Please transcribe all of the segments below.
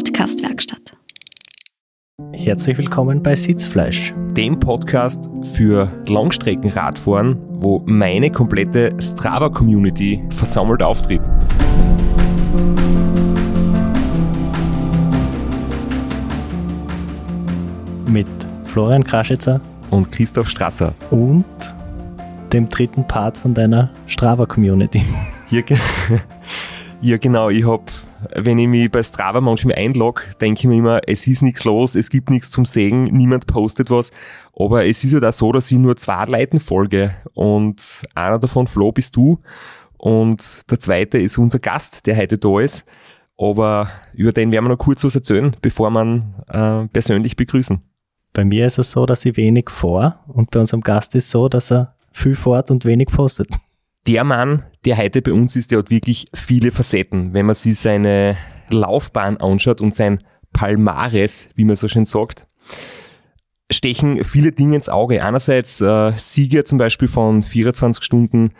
Podcast-Werkstatt. Herzlich willkommen bei Sitzfleisch, dem Podcast für Langstreckenradfahren, wo meine komplette Strava-Community versammelt auftritt. mit Florian Kraschitzer Und Christoph Strasser. und dem dritten Part von deiner Strava-Community. Hier, ge- ja, genau. Ich hab, wenn ich mich bei Strava manchmal einlogge, denke ich mir immer, es ist nichts los, es gibt nichts zum Sehen, niemand postet was. Aber es ist ja da so, dass ich nur zwei Leuten folge. Und einer davon, Flo, bist du. Und der zweite ist unser Gast, der heute da ist. Aber über den werden wir noch kurz was erzählen, bevor wir äh, persönlich begrüßen. Bei mir ist es so, dass ich wenig vor und bei unserem Gast ist so, dass er viel fort und wenig postet. Der Mann, der heute bei uns ist, der hat wirklich viele Facetten. Wenn man sich seine Laufbahn anschaut und sein Palmares, wie man so schön sagt, stechen viele Dinge ins Auge. Einerseits äh, Sieger zum Beispiel von 24 Stunden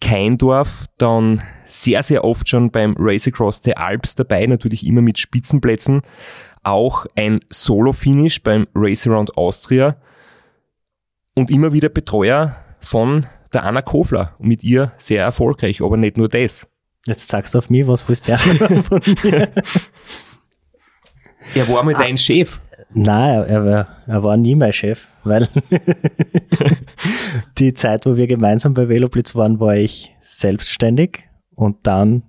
Keindorf, dann sehr, sehr oft schon beim Race Across the Alps dabei, natürlich immer mit Spitzenplätzen. Auch ein Solo-Finish beim Race Around Austria und immer wieder Betreuer von der Anna Kofler und mit ihr sehr erfolgreich, aber nicht nur das. Jetzt sagst du auf mich, was willst du von mir? Er war mit dein Chef. Nein, er, er, war, er war nie mein Chef, weil die Zeit, wo wir gemeinsam bei Veloblitz waren, war ich selbstständig und dann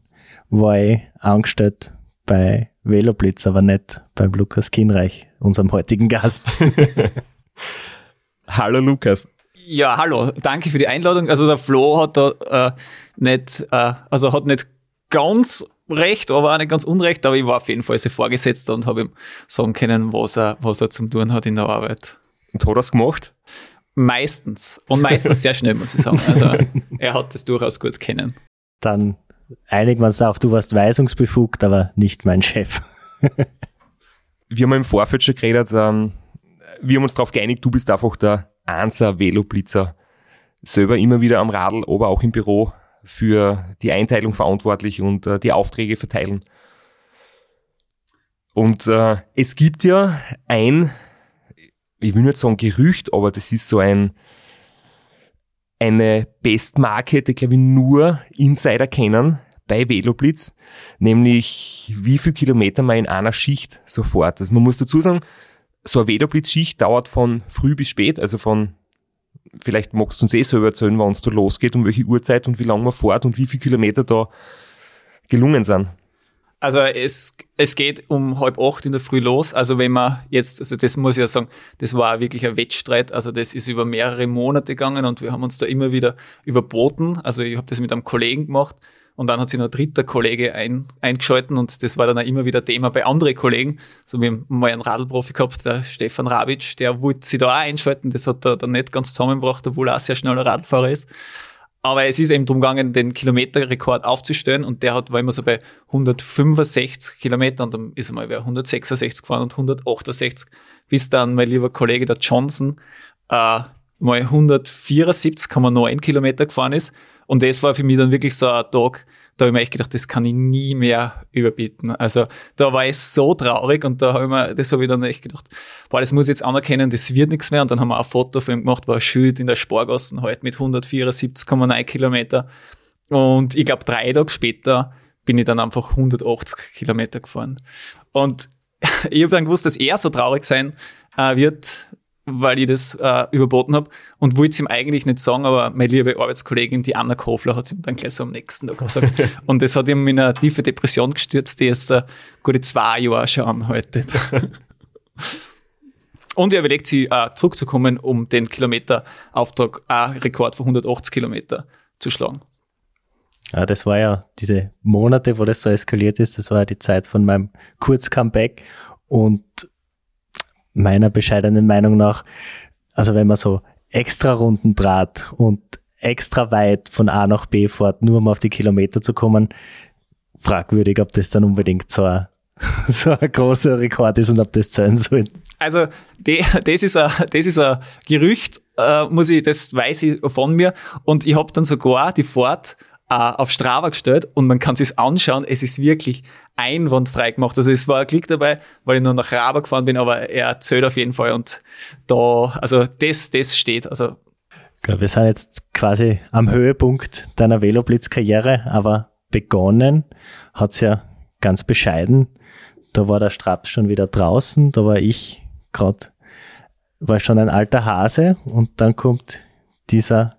war ich angestellt bei Veloblitz, aber nicht beim Lukas Kinreich, unserem heutigen Gast. Hallo Lukas. Ja, hallo, danke für die Einladung. Also der Flo hat da äh, nicht, äh, also hat nicht ganz recht, aber auch nicht ganz unrecht, aber ich war auf jeden Fall sein Vorgesetzter und habe ihm sagen können, was er, was er zum tun hat in der Arbeit. Und hat er's gemacht? Meistens. Und meistens sehr schnell, muss ich sagen. Also er hat das durchaus gut kennen. Dann einigen wir uns auf, du warst weisungsbefugt, aber nicht mein Chef. Wir haben im Vorfeld schon geredet, ähm, wir haben uns darauf geeinigt, du bist einfach der Einser Veloblitzer. Selber immer wieder am Radl, aber auch im Büro für die Einteilung verantwortlich und äh, die Aufträge verteilen. Und äh, es gibt ja ein, ich will nicht sagen Gerücht, aber das ist so ein eine Bestmarke, die glaube ich nur Insider kennen bei Veloblitz, nämlich wie viel Kilometer man in einer Schicht sofort. Also man muss dazu sagen, so eine Veloblitz-Schicht dauert von früh bis spät, also von vielleicht magst du uns eh selber erzählen, wann es da losgeht, um welche Uhrzeit und wie lange man fährt und wie viele Kilometer da gelungen sind. Also es, es geht um halb acht in der Früh los. Also wenn man jetzt, also das muss ich ja sagen, das war wirklich ein Wettstreit. Also das ist über mehrere Monate gegangen und wir haben uns da immer wieder überboten. Also ich habe das mit einem Kollegen gemacht und dann hat sich noch ein dritter Kollege ein, eingeschalten und das war dann auch immer wieder Thema bei anderen Kollegen. So wir haben mal einen Radlprofi gehabt, der Stefan Rabic, der wollte sich da auch einschalten. Das hat er dann nicht ganz zusammengebracht, obwohl er auch sehr schneller Radfahrer ist. Aber es ist eben darum gegangen, den Kilometerrekord aufzustellen und der hat, war immer so bei 165 Kilometern und dann ist er mal bei 166 gefahren und 168, bis dann mein lieber Kollege, der Johnson, äh, mal 174,9 Kilometer gefahren ist. Und das war für mich dann wirklich so ein Tag, da habe ich mir echt gedacht, das kann ich nie mehr überbieten. Also da war ich so traurig und da habe ich mir, das habe ich dann echt gedacht, boah, das muss ich jetzt anerkennen, das wird nichts mehr. Und dann haben wir ein Foto von ihm gemacht, war ein Schild in der Spargassen halt mit 174,9 Kilometer. Und ich glaube, drei Tage später bin ich dann einfach 180 Kilometer gefahren. Und ich habe dann gewusst, dass er so traurig sein äh, wird, weil ich das äh, überboten habe und wollte es ihm eigentlich nicht sagen, aber meine liebe Arbeitskollegin, die Anna Kofler, hat es ihm dann gleich so am nächsten Tag gesagt. und das hat ihm in eine tiefe Depression gestürzt, die jetzt äh, gute zwei Jahre schon anhaltet. und er überlegt sich, äh, zurückzukommen, um den Kilometerauftrag, äh, Rekord von 180 Kilometer zu schlagen. Ja, das war ja diese Monate, wo das so eskaliert ist, das war ja die Zeit von meinem Kurz-Comeback und meiner bescheidenen Meinung nach, also wenn man so extra Runden Draht und extra weit von A nach B fährt, nur um auf die Kilometer zu kommen, fragwürdig, ob das dann unbedingt so ein, so ein großer Rekord ist und ob das zählen soll. Also die, das ist ein, das ist ein Gerücht, äh, muss ich, das weiß ich von mir. Und ich habe dann sogar die Fahrt auf Strava gestellt und man kann sich anschauen, es ist wirklich einwandfrei gemacht. Also es war ein Klick dabei, weil ich nur nach Raba gefahren bin, aber er zählt auf jeden Fall und da, also das, das steht. Also wir sind jetzt quasi am Höhepunkt deiner Veloblitz-Karriere, aber begonnen hat's ja ganz bescheiden. Da war der Straps schon wieder draußen, da war ich gerade, war schon ein alter Hase und dann kommt dieser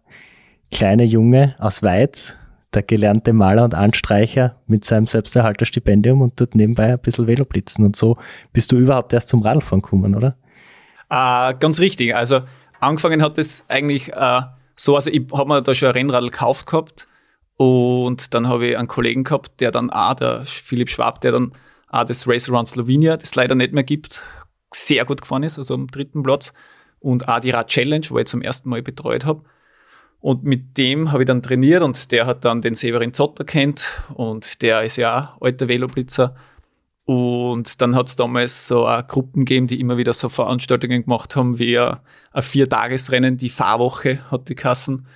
kleine Junge aus Weiz, der gelernte Maler und Anstreicher mit seinem Selbsterhalterstipendium und tut nebenbei ein bisschen Veloblitzen und so bist du überhaupt erst zum Radlfahren gekommen, oder? Äh, ganz richtig. Also angefangen hat es eigentlich äh, so, also ich habe mir da schon ein Rennradl gekauft gehabt und dann habe ich einen Kollegen gehabt, der dann auch, der Philipp Schwab, der dann auch das Race Around Slovenia, das leider nicht mehr gibt, sehr gut gefahren ist, also am dritten Platz und auch die Rad Challenge, wo ich zum ersten Mal betreut habe. Und mit dem habe ich dann trainiert und der hat dann den Severin Zotter kennt und der ist ja auch alter Veloblitzer. Und dann hat es damals so eine Gruppen gegeben, die immer wieder so Veranstaltungen gemacht haben, wie ein Viertagesrennen, die Fahrwoche hat die Kassen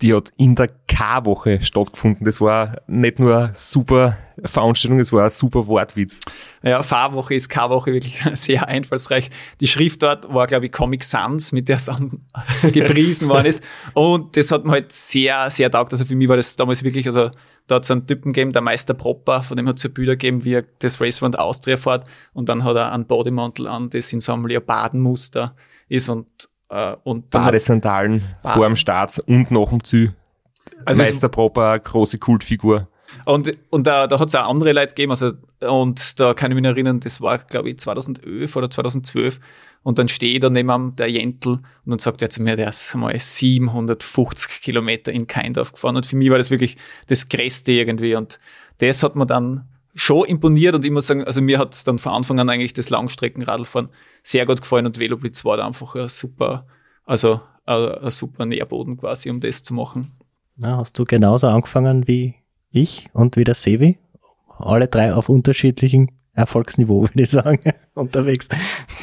die hat in der K-Woche stattgefunden. Das war nicht nur eine super Veranstaltung, es war ein super Wortwitz. Ja, Fahrwoche ist K-Woche wirklich sehr einfallsreich. Die Schrift dort war, glaube ich, Comic Sans, mit der es gepriesen worden ist. Und das hat mir halt sehr, sehr taugt. Also für mich war das damals wirklich, also da hat es einen Typen gegeben, der Meister Propper, von dem hat es ja Bilder gegeben, wie er das Race Round Austria fährt. Und dann hat er einen Bodymantel an, das in so einem Leopardenmuster ist und äh, und Badesandalen Bad vor dem Start und nach dem Ziel. Also Meister Proper, große Kultfigur. Und, und da, da hat es auch andere Leute gegeben, also, und da kann ich mich erinnern, das war, glaube ich, 2011 oder 2012. Und dann stehe ich da neben der Jentl und dann sagt er zu mir, der ist mal 750 Kilometer in Keindorf gefahren. Und für mich war das wirklich das Größte irgendwie. Und das hat mir dann schon imponiert und ich muss sagen, also mir hat dann von Anfang an eigentlich das Langstreckenradlfahren sehr gut gefallen und Veloblitz war da einfach ein super, also ein, ein super Nährboden quasi, um das zu machen. Na, hast du genauso angefangen wie ich und wie der Sevi? Alle drei auf unterschiedlichen Erfolgsniveau, würde ich sagen, unterwegs.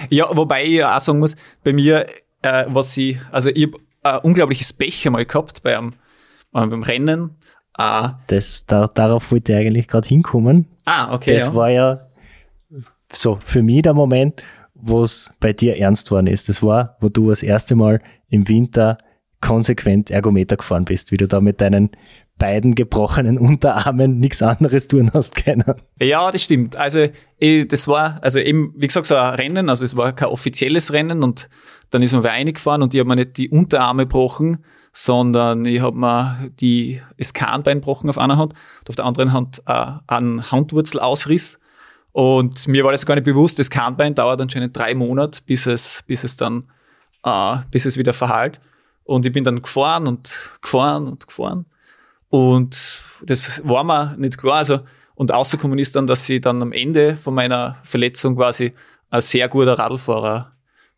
Ja, wobei ich ja auch sagen muss, bei mir, äh, was ich, also ich habe ein unglaubliches Pech einmal gehabt beim, beim Rennen. Äh, das, da, darauf wollte ich eigentlich gerade hinkommen. Ah, okay. Das ja. war ja so für mich der Moment, wo es bei dir ernst worden ist. Das war, wo du das erste Mal im Winter konsequent Ergometer gefahren bist, wie du da mit deinen beiden gebrochenen Unterarmen nichts anderes tun hast können. Ja, das stimmt. Also ich, das war, also eben, wie gesagt, so ein Rennen, also es war kein offizielles Rennen und dann ist man wieder eingefahren und ich habe mir nicht die Unterarme gebrochen, sondern ich habe mir die Skanbein gebrochen auf einer Hand und auf der anderen Hand äh, einen Handwurzelausriss. Und mir war das gar nicht bewusst, das Kahnbein dauert anscheinend drei Monate, bis es, bis es dann, äh, bis es wieder verheilt. Und ich bin dann gefahren und gefahren und gefahren. Und das war mir nicht klar. Also, und rausgekommen ist dann, dass ich dann am Ende von meiner Verletzung quasi ein sehr guter Radlfahrer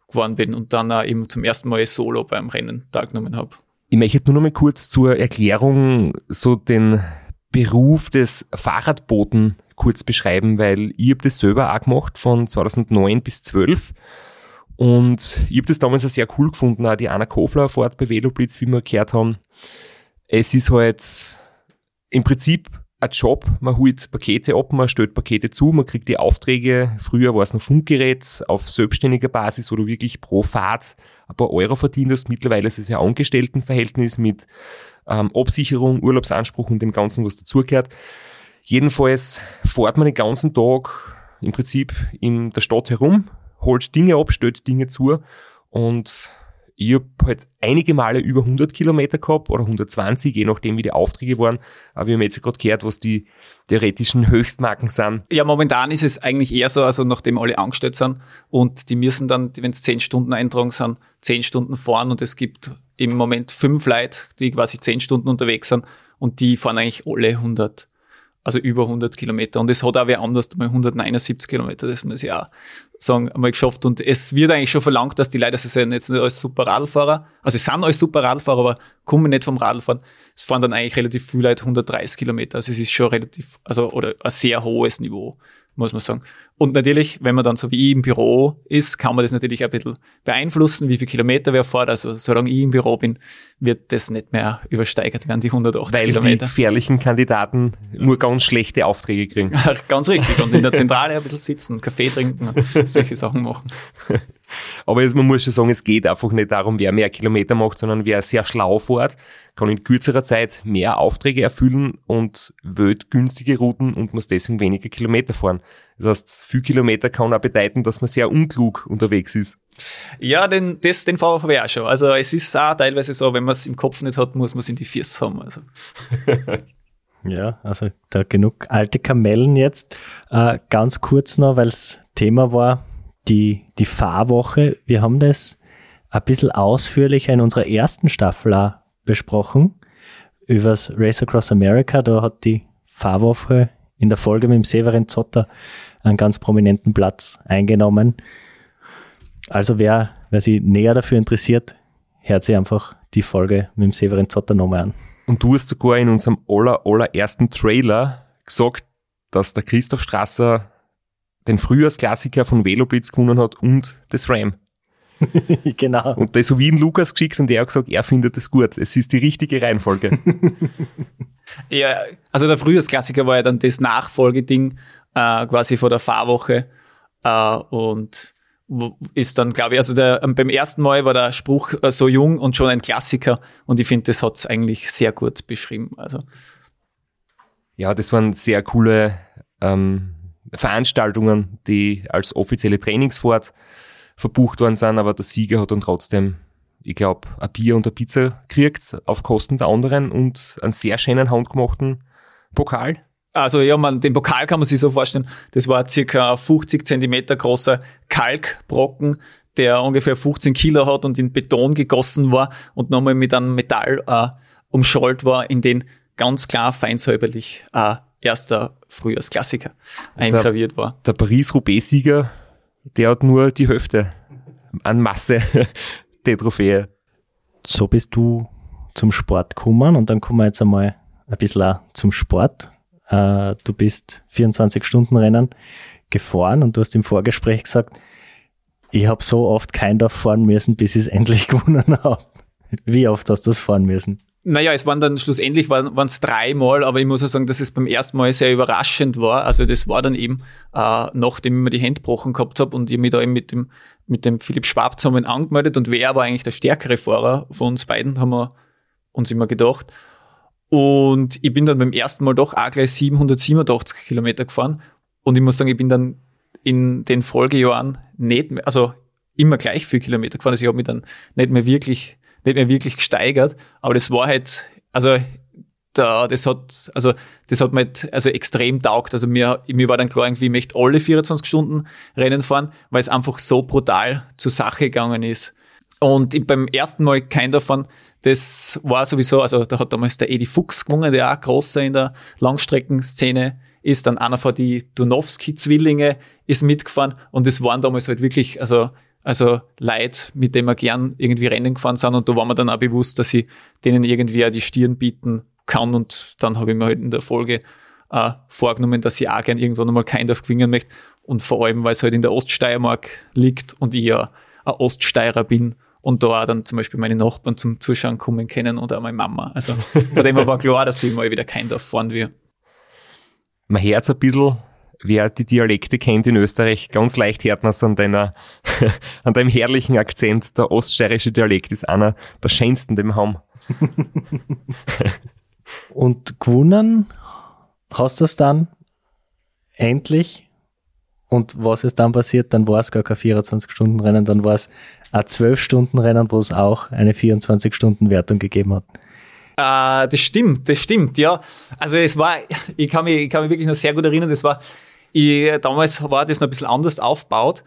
geworden bin und dann eben zum ersten Mal solo beim Rennen teilgenommen habe. Ich möchte nur noch mal kurz zur Erklärung so den Beruf des Fahrradboten kurz beschreiben, weil ich habe das selber auch gemacht von 2009 bis 12 und ich habe das damals auch sehr cool gefunden, auch die Anna Kofler fährt bei Veloblitz, wie wir gehört haben. Es ist halt im Prinzip ein Job, man holt Pakete ab, man stellt Pakete zu, man kriegt die Aufträge. Früher war es noch Funkgerät auf selbstständiger Basis, wo du wirklich pro Fahrt ein paar Euro verdient hast. Mittlerweile ist es ja Angestelltenverhältnis mit ähm, Absicherung, Urlaubsanspruch und dem Ganzen, was dazugehört. Jedenfalls fährt man den ganzen Tag im Prinzip in der Stadt herum, holt Dinge ab, stellt Dinge zu und ich habe halt einige Male über 100 Kilometer gehabt oder 120, je nachdem wie die Aufträge waren. Aber wir haben jetzt gerade gehört, was die theoretischen Höchstmarken sind. Ja, momentan ist es eigentlich eher so, also nachdem alle angestellt sind und die müssen dann, wenn es 10 Stunden eintragen sind, 10 Stunden fahren und es gibt im Moment fünf Leute, die quasi 10 Stunden unterwegs sind und die fahren eigentlich alle 100 also über 100 Kilometer. Und es hat auch wer anders mal 179 Kilometer, das muss ich auch sagen, einmal geschafft. Und es wird eigentlich schon verlangt, dass die Leute, sie sind jetzt nicht als super Radlfahrer, also sie sind als super Radlfahrer, aber kommen nicht vom Radlfahren. Es fahren dann eigentlich relativ viele Leute 130 Kilometer. Also es ist schon relativ, also, oder ein sehr hohes Niveau, muss man sagen. Und natürlich, wenn man dann so wie ich im Büro ist, kann man das natürlich ein bisschen beeinflussen, wie viele Kilometer wer fährt. Also solange ich im Büro bin, wird das nicht mehr übersteigert werden, die 180 Weil Kilometer. die gefährlichen Kandidaten nur ganz schlechte Aufträge kriegen. Ganz richtig. Und in der Zentrale ein bisschen sitzen, Kaffee trinken und solche Sachen machen. Aber jetzt, man muss schon sagen, es geht einfach nicht darum, wer mehr Kilometer macht, sondern wer sehr schlau fährt, kann in kürzerer Zeit mehr Aufträge erfüllen und wählt günstige Routen und muss deswegen weniger Kilometer fahren. Das heißt, viel Kilometer kann auch bedeuten, dass man sehr unklug unterwegs ist. Ja, den, das, den Fall habe ich auch schon. Also es ist auch teilweise so, wenn man es im Kopf nicht hat, muss man es in die Füße haben. Also. Ja, also da genug alte Kamellen jetzt. Äh, ganz kurz noch, weil es Thema war, die, die Fahrwoche. Wir haben das ein bisschen ausführlicher in unserer ersten Staffel besprochen. Übers Race Across America. Da hat die Fahrwoche in der Folge mit dem Severin Zotter einen ganz prominenten Platz eingenommen. Also wer, wer sich näher dafür interessiert, hört sich einfach die Folge mit dem Severin Zotter nochmal an. Und du hast sogar in unserem aller, allerersten Trailer gesagt, dass der Christoph Strasser den Frühjahrsklassiker von Veloblitz gewonnen hat und das Ram. genau. Und das so wie in Lukas geschickt und er hat gesagt, er findet es gut. Es ist die richtige Reihenfolge. Ja, also der Frühjahrsklassiker war ja dann das Nachfolgeding äh, quasi vor der Fahrwoche äh, und ist dann, glaube ich, also der, ähm, beim ersten Mal war der Spruch äh, so jung und schon ein Klassiker und ich finde, das hat's eigentlich sehr gut beschrieben. Also ja, das waren sehr coole ähm, Veranstaltungen, die als offizielle Trainingsfahrt verbucht worden sind, aber der Sieger hat dann trotzdem, ich glaube, ein Bier und eine Pizza gekriegt auf Kosten der anderen und einen sehr schönen handgemachten Pokal. Also ja, man, den Pokal kann man sich so vorstellen, das war circa 50 Zentimeter großer Kalkbrocken, der ungefähr 15 Kilo hat und in Beton gegossen war und nochmal mit einem Metall äh, umschollt war, in den ganz klar feinsäuberlich äh, erster Frühjahrsklassiker eingraviert war. Der Paris-Roubaix-Sieger, der hat nur die Hälfte an Masse der Trophäe. So bist du zum Sport gekommen und dann kommen wir jetzt einmal ein bisschen auch zum Sport. Äh, du bist 24-Stunden-Rennen gefahren und du hast im Vorgespräch gesagt, ich habe so oft kein Dorf fahren müssen, bis ich es endlich gewonnen habe. Wie oft hast du das fahren müssen? Naja, es waren dann schlussendlich waren es dreimal, aber ich muss auch sagen, dass es beim ersten Mal sehr überraschend war. Also das war dann eben, äh, nachdem ich mir die Hände gebrochen gehabt habe und ich mich da eben mit dem, mit dem Philipp Schwab zusammen angemeldet und wer war eigentlich der stärkere Fahrer von uns beiden, haben wir uns immer gedacht. Und ich bin dann beim ersten Mal doch auch gleich 787 Kilometer gefahren. Und ich muss sagen, ich bin dann in den Folgejahren nicht mehr, also immer gleich viel Kilometer gefahren. Also ich habe mich dann nicht mehr wirklich, nicht mehr wirklich gesteigert. Aber das war halt, also da, das hat, also das hat mir halt, also extrem taugt. Also mir, mir war dann klar, irgendwie, ich möchte alle 24 Stunden Rennen fahren, weil es einfach so brutal zur Sache gegangen ist. Und beim ersten Mal kein davon, das war sowieso, also da hat damals der Edi Fuchs gewonnen, der auch großer in der Langstreckenszene ist. Dann einer von die Donowski-Zwillinge ist mitgefahren und das waren damals halt wirklich, also, also Leute, mit denen wir gern irgendwie Rennen gefahren sind und da war mir dann auch bewusst, dass ich denen irgendwie auch die Stirn bieten kann und dann habe ich mir halt in der Folge äh, vorgenommen, dass ich auch gern irgendwann einmal kein Dorf gewinnen möchte und vor allem, weil es halt in der Oststeiermark liegt und ich ja ein Oststeirer bin und da auch dann zum Beispiel meine Nachbarn zum Zuschauen kommen können und auch meine Mama. Also von dem war klar, dass ich mal wieder kein Dorf fahren will. Man hört ein bisschen, wer die Dialekte kennt in Österreich, ganz leicht hört man es an deiner, an deinem herrlichen Akzent. Der oststeirische Dialekt ist einer der schönsten, den wir haben. Und gewonnen hast du es dann endlich. Und was ist dann passiert? Dann war es gar kein 24-Stunden-Rennen, dann war es ein 12-Stunden-Rennen, wo es auch eine 24-Stunden-Wertung gegeben hat. Äh, das stimmt, das stimmt, ja. Also es war, ich kann mich, ich kann mich wirklich noch sehr gut erinnern, das war, ich, damals war das noch ein bisschen anders aufgebaut.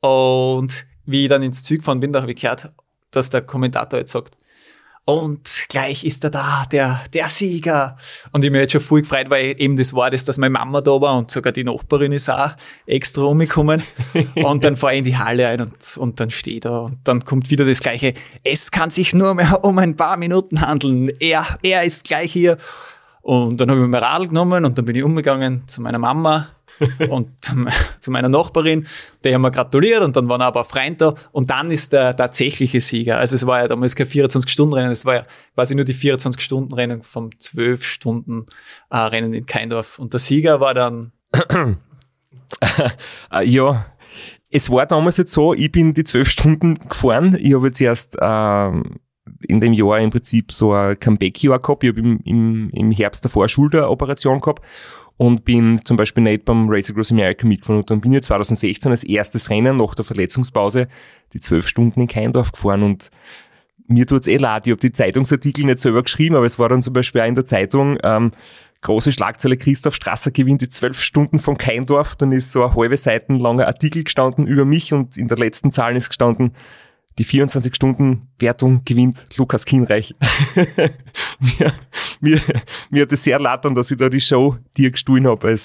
Und wie ich dann ins Zug gefahren bin, da habe ich gehört, dass der Kommentator jetzt sagt, und gleich ist er da, der, der Sieger. Und ich mir jetzt schon voll gefreut, weil eben das war das, dass meine Mama da war und sogar die Nachbarin ist auch extra umgekommen. und dann fahre ich in die Halle ein und, und dann stehe ich da und dann kommt wieder das Gleiche. Es kann sich nur mehr um ein paar Minuten handeln. Er, er ist gleich hier. Und dann habe ich mir mein Radl genommen und dann bin ich umgegangen zu meiner Mama und zu meiner Nachbarin, die haben mir gratuliert und dann waren auch ein paar Freunde da und dann ist der tatsächliche Sieger. Also es war ja damals kein 24-Stunden-Rennen, es war ja quasi nur die 24-Stunden-Rennen vom 12-Stunden-Rennen in Keindorf und der Sieger war dann... ja, es war damals jetzt so, ich bin die zwölf Stunden gefahren. Ich habe jetzt erst ähm, in dem Jahr im Prinzip so ein Comeback-Jahr gehabt. Ich habe im, im, im Herbst davor Schulteroperation gehabt und bin zum Beispiel nicht beim Race Across America mitgefahren. Und dann bin ich 2016 als erstes Rennen nach der Verletzungspause die zwölf Stunden in Keindorf gefahren und mir tut's eh leid. Ich habe die Zeitungsartikel nicht selber geschrieben, aber es war dann zum Beispiel auch in der Zeitung, ähm, große Schlagzeile, Christoph Strasser gewinnt die zwölf Stunden von Keindorf. Dann ist so ein halbe Seiten langer Artikel gestanden über mich und in der letzten Zahl ist gestanden, die 24-Stunden-Wertung gewinnt Lukas Kienreich. mir, mir, mir hat es sehr an, dass ich da die Show dir gestohlen habe.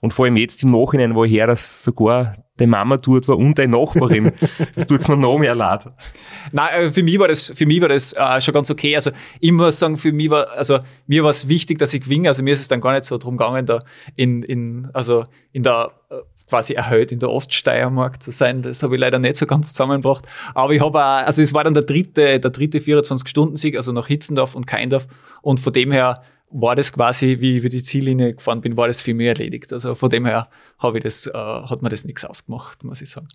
Und vor allem jetzt im Nachhinein, woher das sogar deine Mama tut war und deine Nachbarin. das tut's mir noch mehr leid. Nein, äh, für mich war das, für mich war das äh, schon ganz okay. Also ich muss sagen, für mich war, also mir war es wichtig, dass ich gewinne. Also mir ist es dann gar nicht so drum gegangen, da in, in, also in der äh, quasi erhöht in der Oststeiermark zu sein. Das habe ich leider nicht so ganz zusammengebracht. Aber ich habe also es war dann der dritte, der dritte 24-Stunden-Sieg, also nach Hitzendorf und Keindorf. Und von dem her war das quasi, wie ich über die Ziellinie gefahren bin, war das für mich erledigt. Also von dem her habe ich das, äh, hat mir das nichts ausgemacht, muss ich sagen.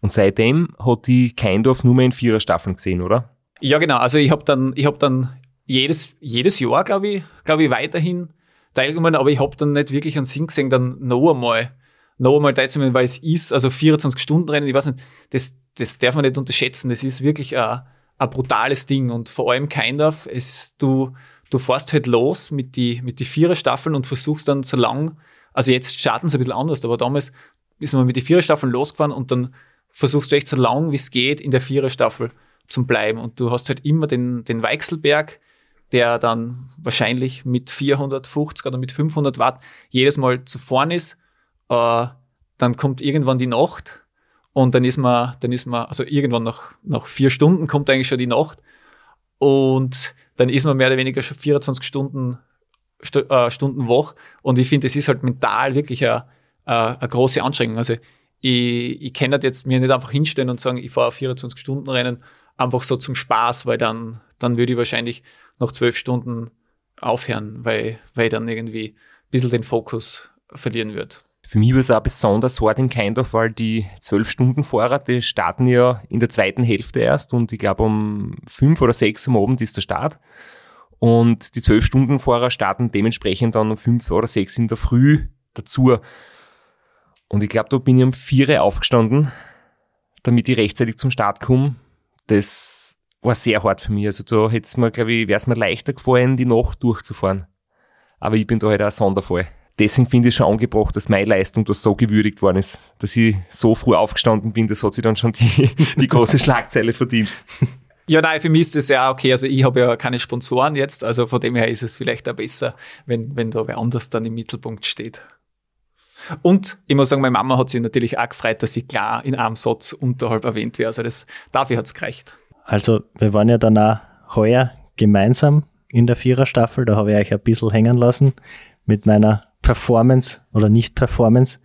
Und seitdem hat die Keindorf nur mehr in vierer Staffeln gesehen, oder? Ja, genau. Also ich habe dann, ich habe dann jedes, jedes Jahr, glaube ich, glaube ich, weiterhin teilgenommen, aber ich habe dann nicht wirklich einen Sinn gesehen, dann noch einmal noch einmal teilzunehmen, weil es ist, also 24-Stunden-Rennen, ich weiß nicht, das, das darf man nicht unterschätzen. Das ist wirklich ein, ein brutales Ding und vor allem Keindorf, es, du, du fährst halt los mit die, mit die Vierer-Staffeln und versuchst dann so lang, also jetzt starten sie ein bisschen anders, aber damals ist man mit die Vierer-Staffeln losgefahren und dann versuchst du echt so lang wie es geht in der Vierer-Staffel zum bleiben. Und du hast halt immer den, den Weichselberg, der dann wahrscheinlich mit 450 oder mit 500 Watt jedes Mal zu vorn ist. Äh, dann kommt irgendwann die Nacht und dann ist man, dann ist man, also irgendwann nach, nach vier Stunden kommt eigentlich schon die Nacht. Und dann ist man mehr oder weniger schon 24 Stunden, St äh, Stunden wach und ich finde, es ist halt mental wirklich eine, eine, eine große Anstrengung. Also ich, ich kann jetzt mir nicht einfach hinstellen und sagen, ich fahre 24 Stunden Rennen einfach so zum Spaß, weil dann, dann würde ich wahrscheinlich nach zwölf Stunden aufhören, weil, weil ich dann irgendwie ein bisschen den Fokus verlieren würde. Für mich war es auch besonders hart in Keindorf, weil die 12-Stunden-Fahrer, die starten ja in der zweiten Hälfte erst und ich glaube um fünf oder sechs am Abend ist der Start. Und die 12-Stunden-Fahrer starten dementsprechend dann um fünf oder sechs in der Früh dazu. Und ich glaube, da bin ich um vier aufgestanden, damit ich rechtzeitig zum Start komme. Das war sehr hart für mich. Also da hätte es mir, glaube ich, wäre es mir leichter gefallen, die Nacht durchzufahren. Aber ich bin da halt auch ein Sonderfall deswegen finde ich schon angebracht, dass meine Leistung da so gewürdigt worden ist, dass ich so früh aufgestanden bin, das hat sich dann schon die, die große Schlagzeile verdient. Ja, nein, für mich ist das ja okay. Also ich habe ja keine Sponsoren jetzt, also von dem her ist es vielleicht auch besser, wenn, wenn da wer anders dann im Mittelpunkt steht. Und ich muss sagen, meine Mama hat sich natürlich auch gefreut, dass ich klar in einem Satz unterhalb erwähnt wäre. Also das, dafür hat es gereicht. Also wir waren ja dann auch heuer gemeinsam in der Viererstaffel, da habe ich euch ein bisschen hängen lassen mit meiner Performance oder Nicht-Performance.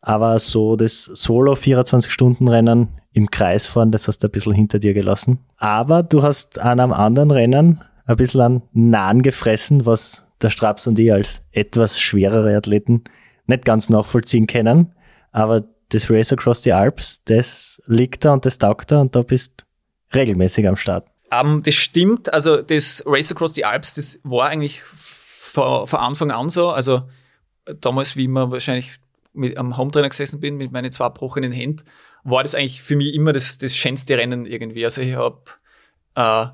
Aber so das Solo 24-Stunden-Rennen im Kreis fahren, das hast du ein bisschen hinter dir gelassen. Aber du hast an einem anderen Rennen ein bisschen an Nahen gefressen, was der Straps und ich als etwas schwerere Athleten nicht ganz nachvollziehen können. Aber das Race Across the Alps, das liegt da und das taugt da und da bist regelmäßig am Start. Um, ähm, das stimmt. Also das Race Across the Alps, das war eigentlich von, von Anfang an so. Also damals, wie ich mir wahrscheinlich mit, am Hometrainer gesessen bin, mit meinen zwei gebrochenen Händen, war das eigentlich für mich immer das, das schönste Rennen irgendwie. Also ich habe, äh,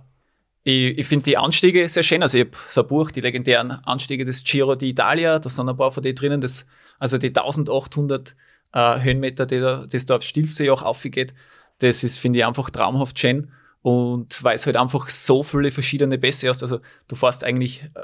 ich, ich finde die Anstiege sehr schön. Also ich habe so ein Buch, die legendären Anstiege des Giro d'Italia, da sind ein paar von denen drinnen, das, also die 1800 äh, Höhenmeter, die da, das da auf Stilfsee auch aufgeht, das ist, finde ich, einfach traumhaft schön. Und weil es halt einfach so viele verschiedene Bässe hast. Also du fährst eigentlich, äh,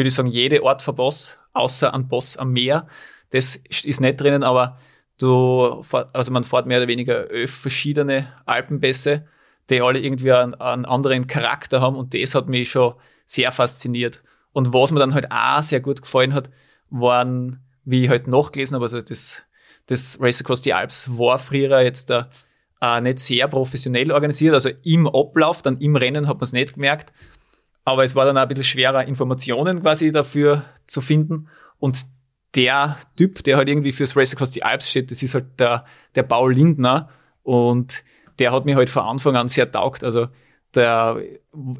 würde ich sagen, jede Art von Boss außer ein Boss am Meer. Das ist nicht drinnen, aber du, also man fährt mehr oder weniger elf verschiedene Alpenbässe, die alle irgendwie einen, einen anderen Charakter haben und das hat mich schon sehr fasziniert. Und was mir dann halt auch sehr gut gefallen hat, waren wie ich halt nachgelesen habe, also das, das Race Across the Alps war früher jetzt da äh, nicht sehr professionell organisiert. Also im Ablauf, dann im Rennen hat man es nicht gemerkt. Aber es war dann auch ein bisschen schwerer, Informationen quasi dafür zu finden. Und der Typ, der halt irgendwie fürs Race Across the Alps steht, das ist halt der, der Paul Lindner. Und der hat mir halt von Anfang an sehr taugt. Also der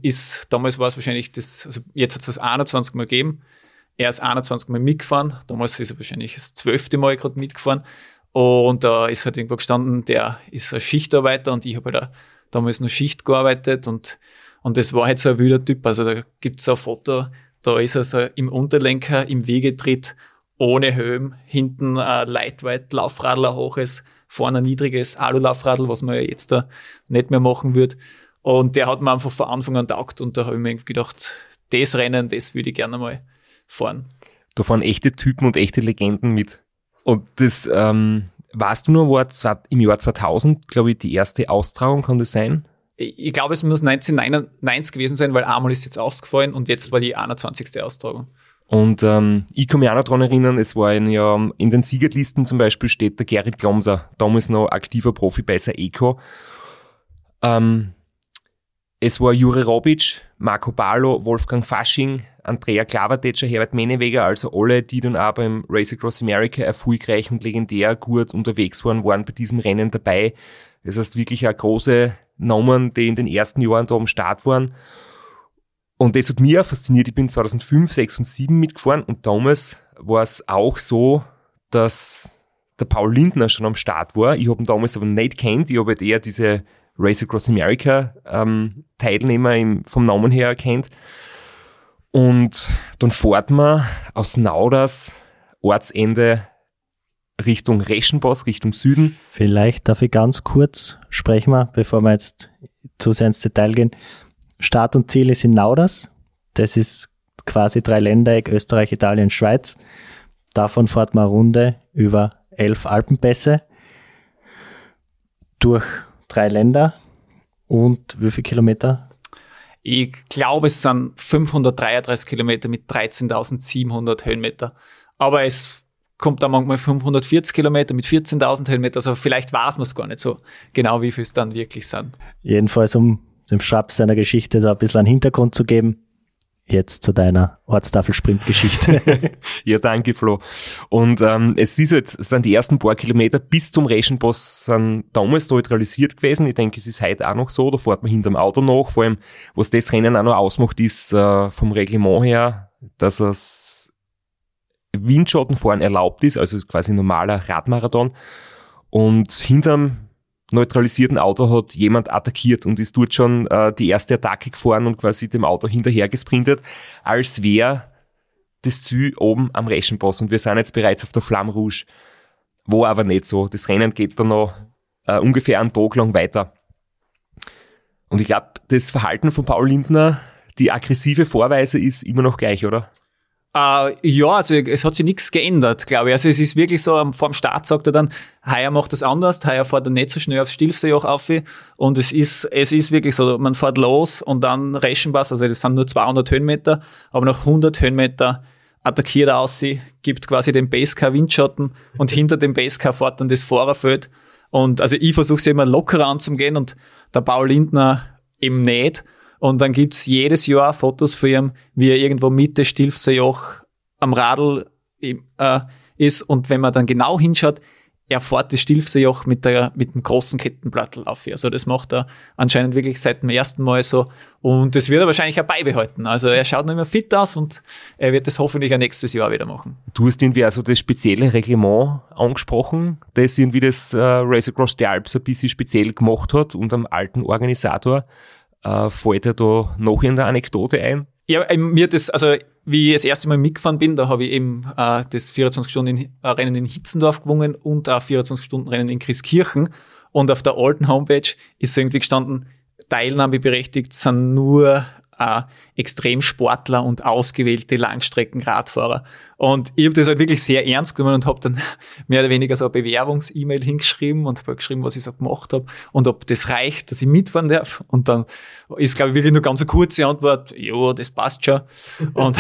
ist, damals war es wahrscheinlich das, also jetzt hat es das 21 Mal gegeben. Er ist 21 Mal mitgefahren. Damals ist er wahrscheinlich das zwölfte Mal gerade mitgefahren. Und da ist halt irgendwo gestanden, der ist ein Schichtarbeiter und ich habe halt damals noch Schicht gearbeitet und, und das war halt so ein wilder Typ. Also da gibt's so ein Foto, da ist er so im Unterlenker, im Wegetritt, ohne Helm, hinten ein Lightweight Laufradl, ein hoches, vorne ein niedriges Alulaufradl, was man ja jetzt da nicht mehr machen wird. Und der hat mir einfach von Anfang an taugt und da habe ich mir gedacht, das Rennen, das würde ich gerne mal fahren. Da fahren echte Typen und echte Legenden mit. Und das, ähm, weißt du nur, im Jahr 2000, glaube ich, die erste Austragung, kann das sein? Ich glaube, es muss 1999 gewesen sein, weil einmal ist jetzt ausgefallen und jetzt war die 21. Austragung. Und ähm, ich kann mich auch noch daran erinnern, es war ein, ja, in den Siegerlisten zum Beispiel steht der Gerrit Glomser, damals noch aktiver Profi bei Eco. Ähm, es war Jure Robic, Marco Barlo, Wolfgang Fasching, Andrea Klavertetscher, Herbert Meneweger, also alle, die dann auch beim Race Across America erfolgreich und legendär gut unterwegs waren, waren bei diesem Rennen dabei. Das heißt wirklich auch große Namen, die in den ersten Jahren da am Start waren. Und das hat mich auch fasziniert. Ich bin 2005, 6 und 7 mitgefahren und damals war es auch so, dass der Paul Lindner schon am Start war. Ich habe ihn damals aber nicht kennt. Ich habe halt eher diese Race Across America ähm, Teilnehmer im, vom Namen her erkennt. Und dann fährt man aus Nauders Ortsende Richtung Reschenboss, Richtung Süden. Vielleicht darf ich ganz kurz sprechen, wir, bevor wir jetzt zu sehr ins Detail gehen. Start und Ziel ist in Nauders. Das ist quasi Dreiländereck, Österreich, Italien, Schweiz. Davon fährt man eine Runde über elf Alpenpässe durch drei Länder und wie viele Kilometer? Ich glaube, es sind 533 Kilometer mit 13.700 Höhenmeter. Aber es kommt da manchmal 540 Kilometer mit 14.000 Höhenmeter. Also vielleicht weiß man es gar nicht so genau, wie viel es dann wirklich sind. Jedenfalls, um dem Schrapp seiner Geschichte da ein bisschen einen Hintergrund zu geben, jetzt zu deiner Ortstafelsprint-Geschichte. ja, danke, Flo. Und ähm, es ist jetzt, sind die ersten paar Kilometer bis zum Reschenboss sind damals neutralisiert gewesen. Ich denke, es ist heute auch noch so. Da fährt man hinterm Auto nach. Vor allem, was das Rennen auch noch ausmacht, ist äh, vom Reglement her, dass es Windschattenfahren erlaubt ist, also quasi normaler Radmarathon. Und hinterm neutralisierten Auto hat jemand attackiert und ist dort schon äh, die erste Attacke gefahren und quasi dem Auto hinterher gesprintet, als wäre das Ziel oben am Reschenboss und wir sind jetzt bereits auf der Flamme Rouge. Wo aber nicht so. Das Rennen geht dann noch äh, ungefähr einen Tag lang weiter. Und ich glaube, das Verhalten von Paul Lindner, die aggressive Vorweise ist immer noch gleich, oder? Uh, ja, also es hat sich nichts geändert, glaube ich. Also es ist wirklich so, vor dem Start sagt er dann, heuer macht das anders, heuer fährt er nicht so schnell aufs Stilfseejoch auf. Und es ist, es ist wirklich so, man fährt los und dann Reschenpass, also das sind nur 200 Höhenmeter, aber nach 100 Höhenmeter attackiert er aus sie, gibt quasi den Basecar Windschatten und hinter dem Basecar fährt dann das Fahrerfeld. Und also ich versuche sie immer lockerer anzugehen und der Paul Lindner eben nicht. Und dann gibt's jedes Jahr Fotos von ihm, wie er irgendwo Mitte Stilfserjoch am Radl äh, ist. Und wenn man dann genau hinschaut, er fährt das Stilfserjoch mit, mit dem großen Kettenplattel auf. Also das macht er anscheinend wirklich seit dem ersten Mal so. Und das wird er wahrscheinlich auch beibehalten. Also er schaut noch immer fit aus und er wird das hoffentlich auch nächstes Jahr wieder machen. Du hast irgendwie also das spezielle Reglement angesprochen, das irgendwie das äh, Race Across the Alps ein bisschen speziell gemacht hat und am alten Organisator. Äh, fällt dir da noch in der Anekdote ein? Ja, mir das, also wie ich das erste Mal mitgefahren bin, da habe ich eben äh, das 24-Stunden-Rennen in Hitzendorf gewonnen und auch 24-Stunden-Rennen in Christkirchen. Und auf der alten Homepage ist irgendwie gestanden, teilnahmeberechtigt sind nur auch Extremsportler und ausgewählte Langstreckenradfahrer. Und ich habe das halt wirklich sehr ernst genommen und habe dann mehr oder weniger so eine Bewerbungs-E-Mail hingeschrieben und habe geschrieben, was ich so gemacht habe und ob das reicht, dass ich mitfahren darf. Und dann ist, glaube ich, wirklich nur ganz eine kurze Antwort, ja, das passt schon. und,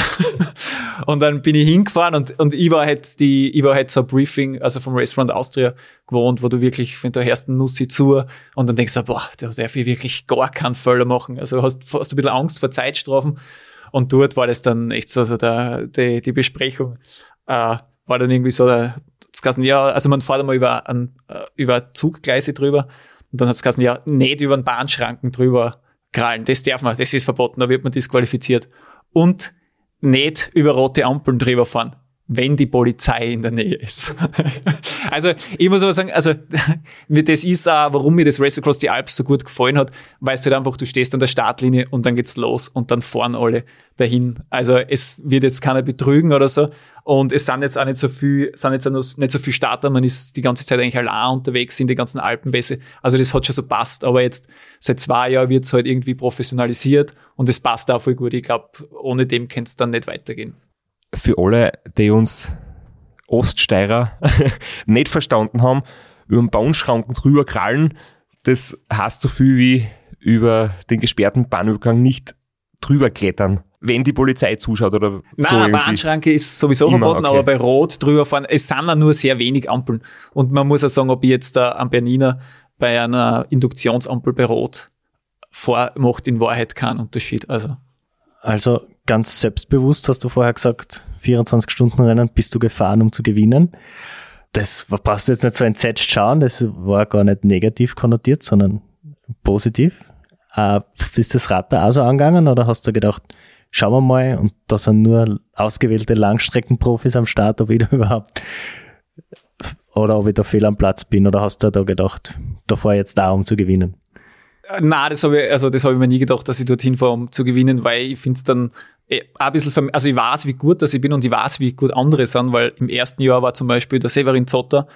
und dann bin ich hingefahren und, und ich war halt die, ich war halt so ein Briefing, also vom Restaurant Austria gewohnt, wo du wirklich, wenn du hörst einen Nussi zu und dann denkst du, boah, da darf ich wirklich gar keinen Fehler machen. Also hast, hast du ein bisschen Angst vor Zeitstrafen. Und dort war das dann echt so, also der, die, die Besprechung äh, war dann irgendwie so, der, das Kassen, ja, also man fährt einmal über, an, äh, über Zuggleise drüber und dann hat es ja, nicht über den Bahnschranken drüber krallen, das darf man, das ist verboten, da wird man disqualifiziert. Und nicht über rote Ampeln drüber fahren wenn die Polizei in der Nähe ist. also ich muss aber sagen, also das ist auch, warum mir das Race Across the Alps so gut gefallen hat, weil es halt einfach, du stehst an der Startlinie und dann geht's los und dann fahren alle dahin. Also es wird jetzt keiner betrügen oder so und es sind jetzt auch nicht so viel, sind jetzt auch nicht so viel Starter, man ist die ganze Zeit eigentlich allein unterwegs in die ganzen Alpenbässe. Also das hat schon so passt, aber jetzt seit zwei Jahren wird's halt irgendwie professionalisiert und es passt auch voll gut. Ich glaube, ohne dem kann es dann nicht weitergehen für alle, die uns Oststeirer nicht verstanden haben, über den Baumschranken drüber krallen, das heißt so viel wie über den gesperrten Bahnübergang nicht drüber klettern, wenn die Polizei zuschaut oder Nein, so. Nein, Bahnschranke ist sowieso immer, verboten, okay. aber bei Rot drüber fahren, es sind ja nur sehr wenig Ampeln. Und man muss ja sagen, ob ich jetzt da am Berniner bei einer Induktionsampel bei Rot vor, macht in Wahrheit keinen Unterschied. Also. Also ganz selbstbewusst hast du vorher gesagt, 24 Stunden Rennen bist du gefahren, um zu gewinnen. Das passt jetzt nicht so entsetzt schauen, das war gar nicht negativ konnotiert, sondern positiv. Äh, ist das Rad da auch so angegangen oder hast du gedacht, schauen wir mal, und da sind nur ausgewählte Langstreckenprofis am Start, ob ich da überhaupt oder ob ich da fehl am Platz bin oder hast du da gedacht, da fahre ich jetzt da, um zu gewinnen? Na, das habe ich, also das habe ich mir nie gedacht, dass ich dorthin fahre, um zu gewinnen, weil ich finde es dann eh, ein bisschen, also ich weiß, wie gut dass ich bin und ich weiß, wie gut andere sind, weil im ersten Jahr war zum Beispiel der Severin Zotter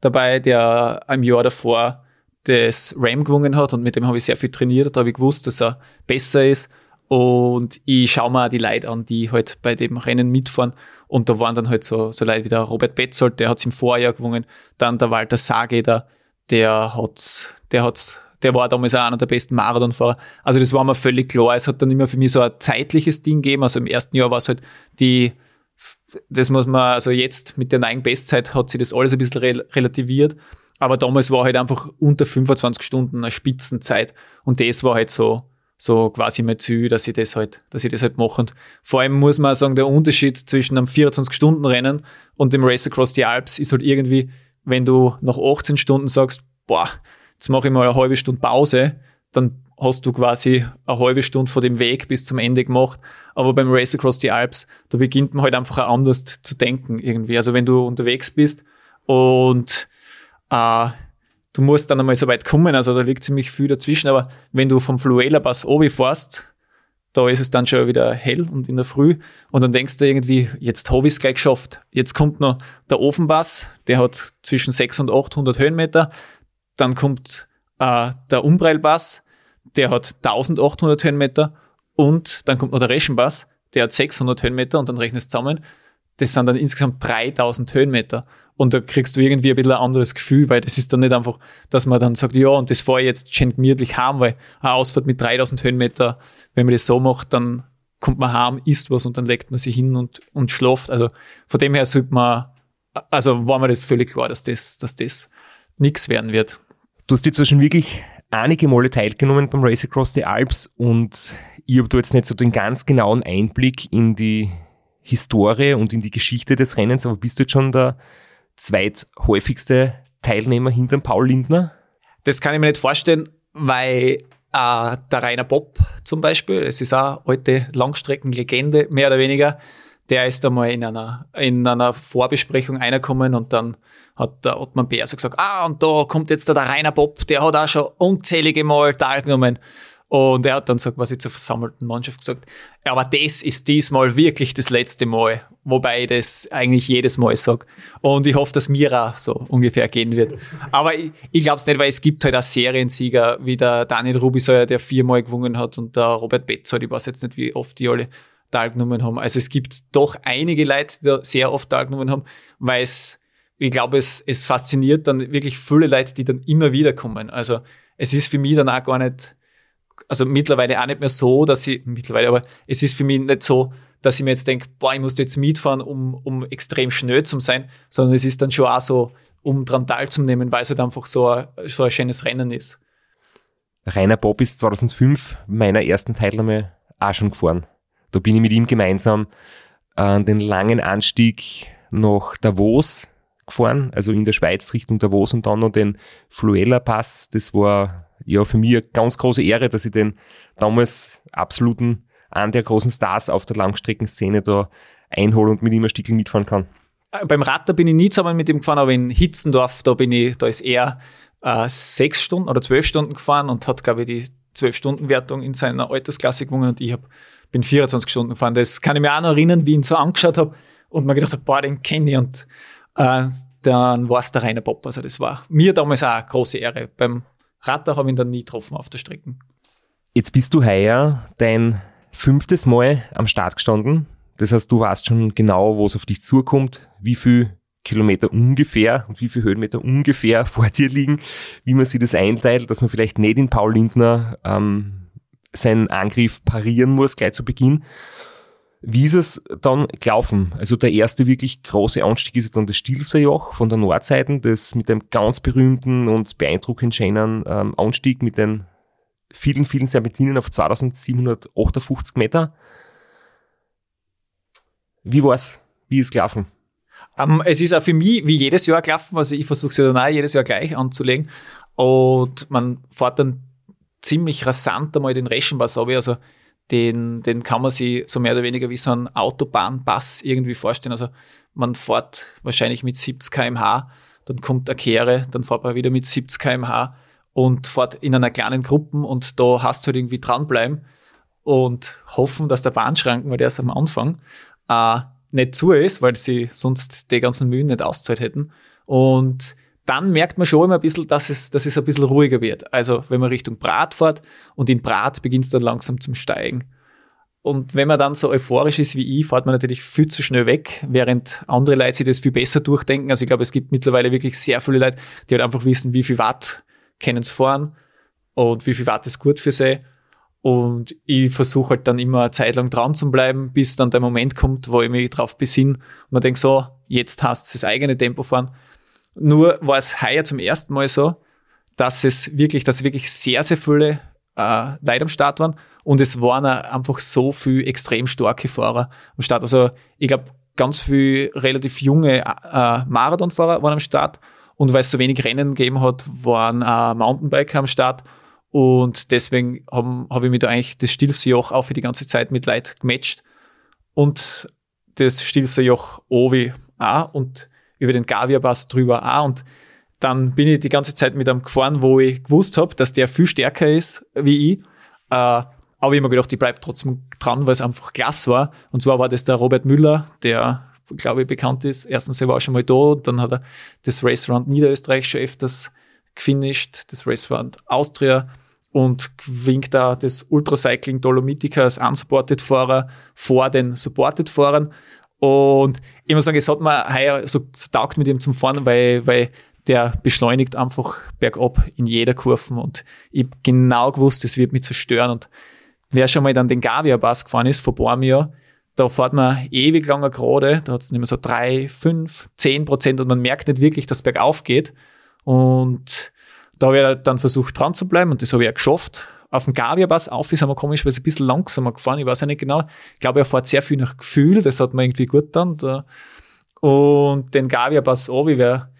dabei, der im Jahr davor das Ram gewonnen hat und mit dem habe ich sehr viel trainiert, da habe ich gewusst, dass er besser ist. Und ich schaue mir auch die Leute an, die halt bei dem Rennen mitfahren. Und da waren dann halt so, so Leute wie der Robert Betzold, der hat es im Vorjahr gewonnen, dann der Walter Sageder, der hat, der hat der war damals auch einer der besten Marathonfahrer. Also das war mir völlig klar. Es hat dann immer für mich so ein zeitliches Ding gegeben. Also im ersten Jahr war es halt die, das muss man, also jetzt mit der neuen Bestzeit hat sich das alles ein bisschen relativiert. Aber damals war halt einfach unter 25 Stunden eine Spitzenzeit. Und das war halt so, so quasi mein Ziel, dass ich das halt, dass ich das halt mache. Und vor allem muss man sagen, der Unterschied zwischen einem 24-Stunden-Rennen und dem Race Across the Alps ist halt irgendwie, wenn du nach 18 Stunden sagst, boah, jetzt mache ich mal eine halbe Stunde Pause, dann hast du quasi eine halbe Stunde vor dem Weg bis zum Ende gemacht. Aber beim Race Across the Alps, da beginnt man halt einfach anders zu denken irgendwie. Also wenn du unterwegs bist und äh, du musst dann einmal so weit kommen, also da liegt ziemlich viel dazwischen, aber wenn du vom Fluela Pass obi fährst, da ist es dann schon wieder hell und in der Früh und dann denkst du irgendwie, jetzt habe ich es gleich geschafft. Jetzt kommt noch der Ofenpass, der hat zwischen 600 und 800 Höhenmeter. Dann kommt äh, der Umbreilbass, der hat 1800 Höhenmeter und dann kommt noch der Reschenbass, der hat 600 Höhenmeter und dann rechnest du zusammen. Das sind dann insgesamt 3000 Höhenmeter. Und da kriegst du irgendwie ein bisschen ein anderes Gefühl, weil das ist dann nicht einfach, dass man dann sagt, ja, und das fahre ich jetzt schön gemütlich heim, weil eine Ausfahrt mit 3000 Höhenmeter, wenn man das so macht, dann kommt man heim, isst was und dann legt man sich hin und, und schlaft. Also von dem her sollte man, also war mir das völlig klar, dass das, dass das nichts werden wird. Du hast jetzt schon wirklich einige Male teilgenommen beim Race Across the Alps und ich habe da jetzt nicht so den ganz genauen Einblick in die Historie und in die Geschichte des Rennens, aber bist du jetzt schon der zweithäufigste Teilnehmer hinter Paul Lindner? Das kann ich mir nicht vorstellen, weil äh, der Rainer Bob zum Beispiel, es ist auch alte Langstreckenlegende, mehr oder weniger, der ist einmal in einer, in einer Vorbesprechung reingekommen und dann hat der Ottmann Bär so gesagt, ah, und da kommt jetzt der, der Rainer Bob, der hat auch schon unzählige Mal teilgenommen. Und er hat dann so quasi zur versammelten Mannschaft gesagt, aber das ist diesmal wirklich das letzte Mal, wobei ich das eigentlich jedes Mal sage. Und ich hoffe, dass mir auch so ungefähr gehen wird. Aber ich, ich glaube es nicht, weil es gibt halt auch Seriensieger wie der Daniel Rubiseuer, der viermal gewonnen hat und der Robert Betzold, ich weiß jetzt nicht, wie oft die alle teilgenommen haben. Also es gibt doch einige Leute, die da sehr oft teilgenommen haben, weil es, ich glaube, es, es fasziniert dann wirklich viele Leute, die dann immer wieder kommen. Also es ist für mich dann auch gar nicht also mittlerweile auch nicht mehr so, dass ich, mittlerweile, aber es ist für mich nicht so, dass ich mir jetzt denke, boah, ich muss jetzt mitfahren, um, um extrem schnell zu sein, sondern es ist dann schon auch so, um dran teilzunehmen, weil es halt einfach so ein, so ein schönes Rennen ist. Rainer Bob ist 2005 meiner ersten Teilnahme auch schon gefahren. Da bin ich mit ihm gemeinsam äh, den langen Anstieg nach Davos gefahren, also in der Schweiz Richtung Davos und dann noch den Fluella Pass. Das war ja für mich eine ganz große Ehre, dass ich den damals absoluten einen der großen Stars auf der Langstreckenszene da einhole und mit ihm ein Stückchen mitfahren kann. Äh, beim Ratter bin ich nie zusammen mit ihm gefahren, aber in Hitzendorf, da bin ich, da ist er äh, sechs Stunden oder zwölf Stunden gefahren und hat, glaube ich, die zwölf Stunden Wertung in seiner Altersklasse gewonnen und ich hab, bin 24 Stunden gefahren. Das kann ich mir auch noch erinnern, wie ich ihn so angeschaut habe und mir gedacht habe, boah, den kenne ich und äh, dann war es der Rainer Bopp. Also das war mir damals auch eine große Ehre. Beim Ratter habe ich ihn dann nie getroffen auf der Strecke. Jetzt bist du heuer dein fünftes Mal am Start gestanden. Das heißt, du weißt schon genau, wo es auf dich zukommt, wie viel Kilometer ungefähr und wie viele Höhenmeter ungefähr vor dir liegen, wie man sich das einteilt, dass man vielleicht nicht in Paul Lindner ähm, seinen Angriff parieren muss, gleich zu Beginn. Wie ist es dann gelaufen? Also der erste wirklich große Anstieg ist dann das Stilfserjoch von der Nordseite, das mit dem ganz berühmten und beeindruckenden schönen ähm, Anstieg mit den vielen, vielen Serpentinen auf 2758 Meter. Wie war's? Wie ist es gelaufen? Um, ähm, es ist auch für mich wie jedes Jahr gelaufen, also ich versuche es ja dann auch jedes Jahr gleich anzulegen. Und man fährt dann ziemlich rasant einmal den Reschenpass ab. Also den, den kann man sich so mehr oder weniger wie so ein Autobahnpass irgendwie vorstellen. Also man fährt wahrscheinlich mit 70 kmh, dann kommt eine Kehre, dann fährt man wieder mit 70 kmh und fährt in einer kleinen Gruppe und da hast du halt irgendwie dranbleiben und hoffen, dass der Bahnschranken, weil der ist am Anfang, äh, nicht zu ist, weil sie sonst die ganzen Mühen nicht auszahlt hätten. Und dann merkt man schon immer ein bisschen, dass es, dass es ein bisschen ruhiger wird. Also wenn man Richtung Brat fährt und in Brat beginnt es dann langsam zum Steigen. Und wenn man dann so euphorisch ist wie ich, fährt man natürlich viel zu schnell weg, während andere Leute sich das viel besser durchdenken. Also ich glaube, es gibt mittlerweile wirklich sehr viele Leute, die halt einfach wissen, wie viel Watt können sie fahren und wie viel Watt ist gut für sie. Und ich versuche halt dann immer eine Zeit lang dran zu bleiben, bis dann der Moment kommt, wo ich mich drauf besinne und man denkt so, jetzt hast du das eigene Tempo fahren. Nur war es heuer zum ersten Mal so, dass es wirklich, dass wirklich sehr, sehr viele äh, Leute am Start waren. Und es waren einfach so viele extrem starke Fahrer am Start. Also ich glaube, ganz viele relativ junge äh, Marathonfahrer waren am Start. Und weil es so wenig Rennen gegeben hat, waren äh, Mountainbiker am Start. Und deswegen habe hab ich mich da eigentlich das Stilfserjoch auch für die ganze Zeit mit Leid gematcht. Und das Stilfserjoch Ovi auch. Und über den Gavia-Pass drüber auch. Und dann bin ich die ganze Zeit mit einem gefahren, wo ich gewusst habe, dass der viel stärker ist wie ich. Äh, aber ich habe mir gedacht, ich bleibe trotzdem dran, weil es einfach klasse war. Und zwar war das der Robert Müller, der, glaube ich, bekannt ist. Erstens, er war schon mal da, dann hat er das Race Round Niederösterreich schon öfters gefinisht, das Race Round Austria und winkt da das Ultracycling Dolomitica als Unsupported-Fahrer vor den Supported-Fahrern. Und ich muss sagen, es hat mir heuer so, so taugt mit ihm zum Fahren, weil, weil der beschleunigt einfach bergab in jeder Kurve und ich hab genau gewusst, es wird mich zerstören. Und wer schon mal dann den Gavia-Pass gefahren ist vor Bormio, da fährt man ewig lange gerade, da hat es nicht mehr so drei, fünf, zehn Prozent und man merkt nicht wirklich, dass es bergauf geht. Und da habe ich dann versucht dran zu bleiben und das habe ich ja geschafft auf dem Gavia-Pass auf ist, haben wir komischerweise ein bisschen langsamer gefahren. Ich weiß ja nicht genau. Ich glaube, er fährt sehr viel nach Gefühl. Das hat man irgendwie gut dann. Und den Gavia-Pass obi, wer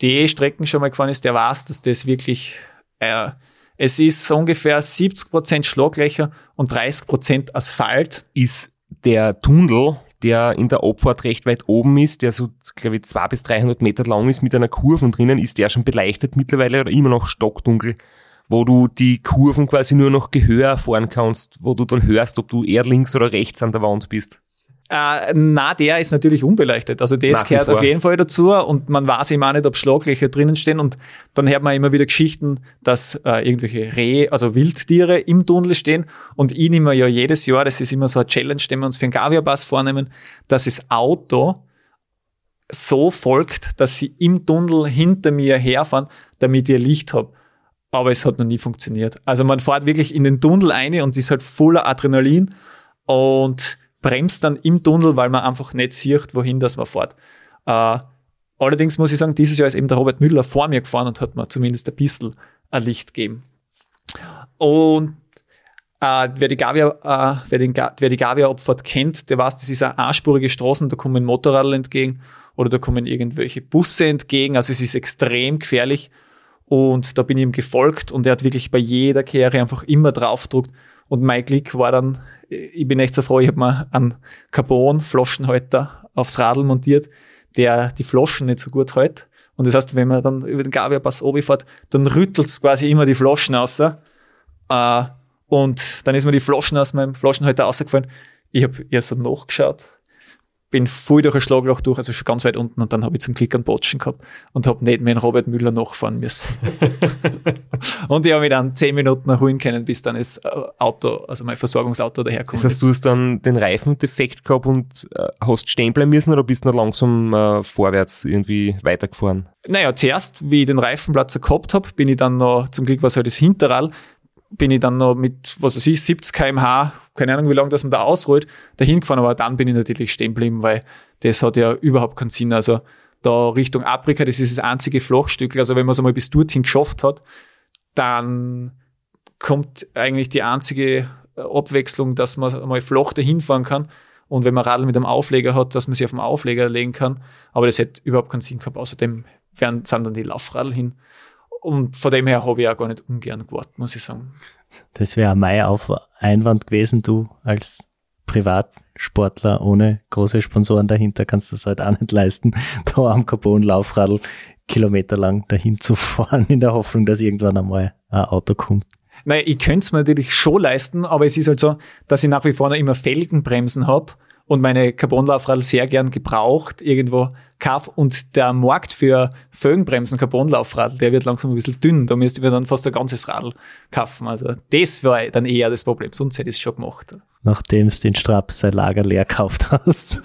die Strecken schon mal gefahren ist, der weiß, dass das wirklich, äh, es ist ungefähr 70 Prozent Schlaglöcher und 30 Prozent Asphalt. Ist der Tunnel, der in der Abfahrt recht weit oben ist, der so, glaube ich, 200 bis 300 Meter lang ist mit einer Kurve und drinnen, ist der schon beleuchtet mittlerweile oder immer noch stockdunkel? Wo du die Kurven quasi nur noch Gehör fahren kannst, wo du dann hörst, ob du eher links oder rechts an der Wand bist? Äh, na, der ist natürlich unbeleuchtet. Also das Nach gehört auf jeden Fall dazu und man weiß immer nicht, ob Schlaglöcher drinnen stehen und dann hört man immer wieder Geschichten, dass äh, irgendwelche Rehe, also Wildtiere im Tunnel stehen und ich nehme ja jedes Jahr, das ist immer so eine Challenge, den wir uns für den Gavia-Pass vornehmen, dass das Auto so folgt, dass sie im Tunnel hinter mir herfahren, damit ich ein Licht habe. Aber es hat noch nie funktioniert. Also man fährt wirklich in den Tunnel rein und ist halt voller Adrenalin und bremst dann im Tunnel, weil man einfach nicht sieht, wohin das man fährt. Äh, allerdings muss ich sagen, dieses Jahr ist eben der Robert Müller vor mir gefahren und hat mir zumindest ein bisschen ein Licht gegeben. Und äh, wer die Gavia, äh, wer, den, wer die Gavia-Abfahrt kennt, der weiß, das ist eine einspurige Straßen, da kommen Motorradl entgegen oder da kommen irgendwelche Busse entgegen, also es ist extrem gefährlich und da bin ich ihm gefolgt und er hat wirklich bei jeder Kehre einfach immer draufgedruckt und mein Glück war dann, ich bin echt so froh, ich habe mir einen Carbon-Flaschenhalter aufs Radl montiert, der die Flaschen nicht so gut hält. Und das heißt, wenn man dann über den Gavia-Pass oben fährt, dann rüttelt's quasi immer die Flaschen raus. Äh, und dann ist mir die Flaschen aus meinem Flaschenhalter rausgefallen. Ich habe eher so nachgeschaut, bin voll durch ein Schlagloch durch, also schon ganz weit unten und dann habe ich zum Glück einen Botschen gehabt und habe nicht mehr den Robert Müller nachfahren müssen. und ich habe mich dann zehn Minuten erholen können, bis dann das äh, Auto, also mein Versorgungsauto daherkommt. Das heißt, du hast dann den Reifendefekt gehabt und äh, hast stehen bleiben müssen oder bist noch langsam äh, vorwärts irgendwie weitergefahren? Naja, zuerst, wie ich den Reifenplatzer gehabt habe, bin ich dann noch, zum Glück war es halt das Hinterrad, bin ich dann noch mit, was weiß ich, 70 kmh, keine Ahnung, wie lange das man da ausrollt, dahin gefahren, aber dann bin ich natürlich stehen geblieben, weil das hat ja überhaupt keinen Sinn. Also da Richtung Afrika, das ist das einzige Flachstück, also wenn man es einmal bis dorthin geschafft hat, dann kommt eigentlich die einzige Abwechslung, dass man mal flach dahin fahren kann und wenn man Radl mit einem Aufleger hat, dass man sich auf den Aufleger legen kann. Aber das hätte überhaupt keinen Sinn gehabt. Außerdem sind dann die Laufradl hin. Und von dem her habe ich auch gar nicht ungern gewartet, muss ich sagen. Das wäre mein Auf Einwand gewesen, du als Privatsportler ohne große Sponsoren dahinter kannst du das halt auch nicht leisten, da am Carbon-Laufradl kilometerlang dahin zu fahren, in der Hoffnung, dass irgendwann einmal ein Auto kommt. Naja, ich könnte es mir natürlich schon leisten, aber es ist halt so, dass ich nach wie vor noch immer Felgenbremsen habe und meine Carbonlaufradl sehr gern gebraucht irgendwo kauf und der Markt für Felgenbremsen Carbonlaufradl, der wird langsam ein bisschen dünn. Da müsste ich mir dann fast ein ganzes Radl kaufen. Also das war dann eher das Problem. Sonst hätte ich es schon gemacht. Nachdem du den Straps sein Lager leer gekauft hast.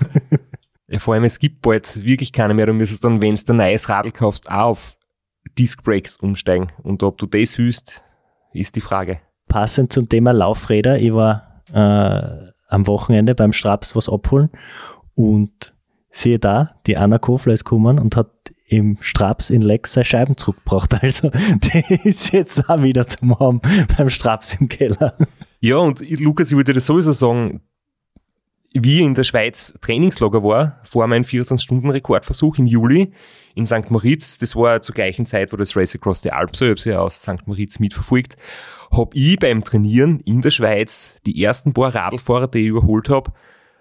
Ja, vor allem, es gibt bald wirklich keine mehr. Du müsstest dann, wenn du ein neues Radl kaufst, auch auf Disc Brakes umsteigen. Und ob du das willst, ist die Frage. Passend zum Thema Laufräder, ich war äh, am Wochenende beim Straps was abholen und sehe da, die Anna Kofler ist gekommen und hat im Straps in Lex seine Scheiben zurückgebracht. Also die ist jetzt auch wieder zum haben beim Straps im Keller. Ja, und Lukas, ich würde dir sowieso sagen, wie in der Schweiz Trainingslager war, vor meinem 14-Stunden-Rekordversuch im Juli in St. Moritz, das war zur gleichen Zeit, wo das Race Across the Alps, ich habe ja aus St. Moritz mitverfolgt, habe ich beim Trainieren in der Schweiz die ersten paar Radlfahrer, die ich überholt habe,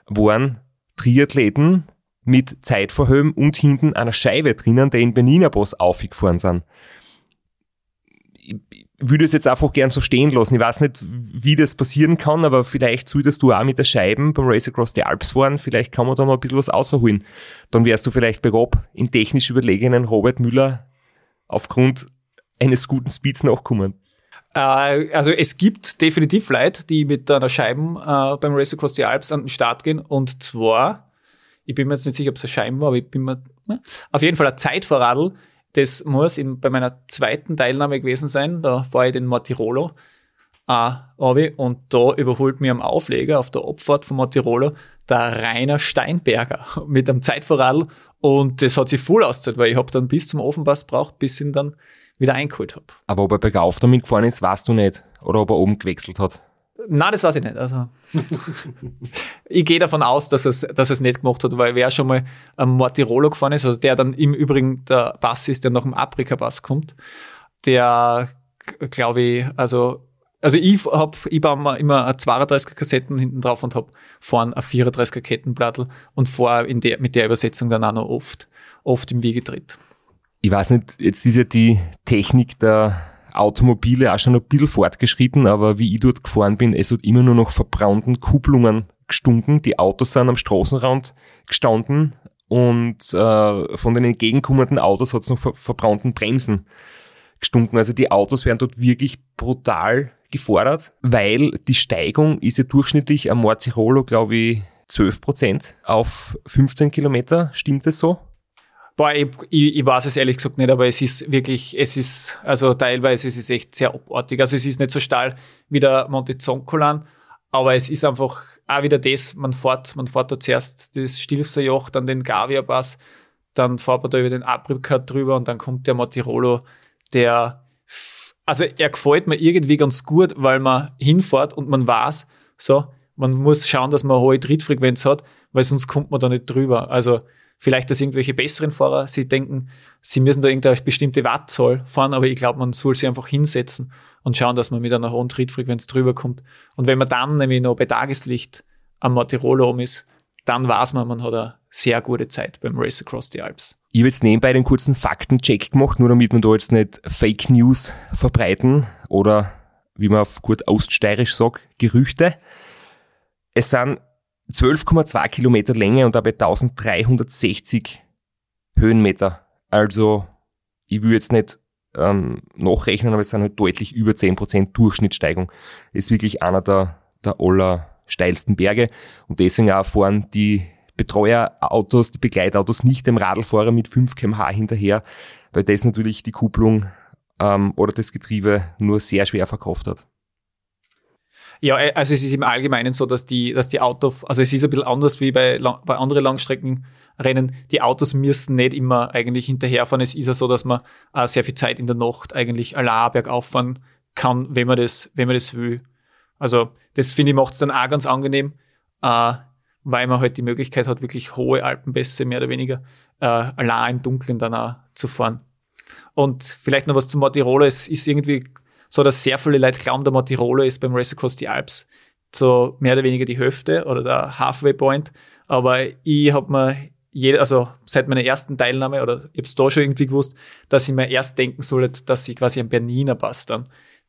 waren Triathleten mit Zeitverhöhen und hinten einer Scheibe drinnen, die in Benina Boss aufgefahren sind ich würde es jetzt einfach gern so stehen lassen. Ich weiß nicht, wie das passieren kann, aber vielleicht solltest du auch mit der Scheiben beim Race Across the Alps fahren. Vielleicht kann man da noch ein bisschen was rausholen. Dann wärst du vielleicht bei Rob in technisch überlegenen Robert Müller aufgrund eines guten Speeds nachkommen. Äh, also es gibt definitiv Leute, die mit einer Scheiben äh, beim Race Across the Alps an den Start gehen. Und zwar, ich bin mir jetzt nicht sicher, ob es eine Scheiben war, aber ich bin mir, ne? auf jeden Fall ein Zeitverradl. Das muss in, bei meiner zweiten Teilnahme gewesen sein. Da war ich den Mortirolo äh, und da überholt mir am Aufleger auf der Abfahrt von Mortirolo der Rainer Steinberger mit einem Zeitverradl und das hat sich voll ausgezahlt, weil ich habe dann bis zum Ofenpass braucht, bis ihn dann wieder eingeholt habe. Aber ob er bergauf damit gefahren ist, weißt du nicht. Oder ob er oben gewechselt hat. Nein, das weiß ich nicht. Also, ich gehe davon aus, dass es, dass es nicht gemacht hat, weil wer schon mal am Mortirolo gefahren ist, also der dann im Übrigen der Pass ist, der nach dem Afrika-Pass kommt, der, glaube ich, also, also ich hab, ich baue immer eine 32er Kassetten hinten drauf und hab vorne eine 34er Kettenplattel und vor in der, mit der Übersetzung dann auch noch oft, oft im Wege tritt. Ich weiß nicht, jetzt ist ja die Technik der Automobile auch schon ein bisschen fortgeschritten, aber wie ich dort gefahren bin, es hat immer nur noch verbraunten Kupplungen gestunken. Die Autos sind am Straßenrand gestanden und äh, von den entgegenkommenden Autos hat es noch ver verbraunten Bremsen gestunken. Also die Autos werden dort wirklich brutal gefordert, weil die Steigung ist ja durchschnittlich am Morzirolo, glaube ich, 12 Prozent auf 15 Kilometer. Stimmt das so? Boah, ich, ich, ich weiß es ehrlich gesagt nicht, aber es ist wirklich, es ist, also teilweise es ist echt sehr abartig. Also es ist nicht so steil wie der Monte Zoncolan, aber es ist einfach auch wieder das, man fährt, man fährt da zuerst das Stilfser Joch, dann den Gavia Pass, dann fährt man da über den Aprikat drüber und dann kommt der Montirolo, der, also er gefällt mir irgendwie ganz gut, weil man hinfährt und man weiß, so, man muss schauen, dass man eine hohe Trittfrequenz hat, weil sonst kommt man da nicht drüber. Also vielleicht, dass irgendwelche besseren Fahrer sie denken, sie müssen da irgendeine bestimmte Wattzahl fahren, aber ich glaube, man soll sie einfach hinsetzen und schauen, dass man mit einer hohen Trittfrequenz drüber kommt. Und wenn man dann nämlich noch bei Tageslicht am Matirolo um ist, dann weiß man, man hat eine sehr gute Zeit beim Race Across the Alps. Ich habe jetzt nebenbei den kurzen Faktencheck gemacht, nur damit wir da jetzt nicht Fake News verbreiten oder, wie man auf gut oststeirisch sagt, Gerüchte. Es sind 12,2 Kilometer Länge und dabei 1360 Höhenmeter. Also, ich will jetzt nicht ähm, nachrechnen, aber es sind halt deutlich über 10% Durchschnittssteigung. Ist wirklich einer der, der allersteilsten Berge und deswegen auch fahren die Betreuerautos, die Begleitautos nicht dem Radlfahrer mit 5 kmh hinterher, weil das natürlich die Kupplung ähm, oder das Getriebe nur sehr schwer verkauft hat. Ja, äh, also es ist im Allgemeinen so, dass die, dass die Autos, also es ist ein bisschen anders wie bei, bei anderen Langstreckenrennen. Die Autos müssen nicht immer eigentlich hinterherfahren. Es ist ja so, dass man äh, sehr viel Zeit in der Nacht eigentlich allein bergauf fahren kann, wenn man das, wenn man das will. Also das finde ich macht es dann auch ganz angenehm, äh, weil man halt die Möglichkeit hat, wirklich hohe Alpenpässe mehr oder weniger äh, allein im Dunkeln dann auch zu fahren. Und vielleicht noch was zum Tirol. Es ist irgendwie so dass sehr viele Leute glauben, der Montirolo ist beim Race Across the Alps so mehr oder weniger die Hälfte oder der Halfway Point. Aber ich habe mir jede, also seit meiner ersten Teilnahme oder ich habe es da schon irgendwie gewusst, dass ich mir erst denken sollte, dass ich quasi am Berniner Pass dann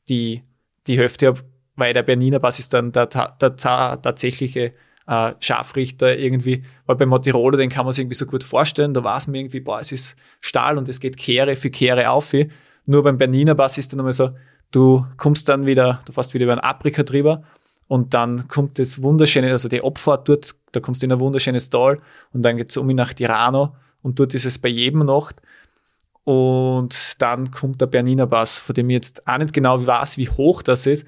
die, die Hälfte habe, weil der Berniner Pass ist dann der, der, der tatsächliche äh, Scharfrichter irgendwie, weil beim Montirolo, den kann man sich irgendwie so gut vorstellen, da weiß man irgendwie, boah, es ist Stahl und es geht Kehre für Kehre auf. Nur beim Berniner Pass ist dann einmal so, Du kommst dann wieder, du fährst wieder über einen Aprika drüber und dann kommt das wunderschöne, also die Abfahrt dort, da kommst du in ein wunderschönes Tal und dann geht's um nach Tirano und dort ist es bei jedem Nacht. Und dann kommt der Berniner Pass, von dem ich jetzt auch nicht genau weiß, wie hoch das ist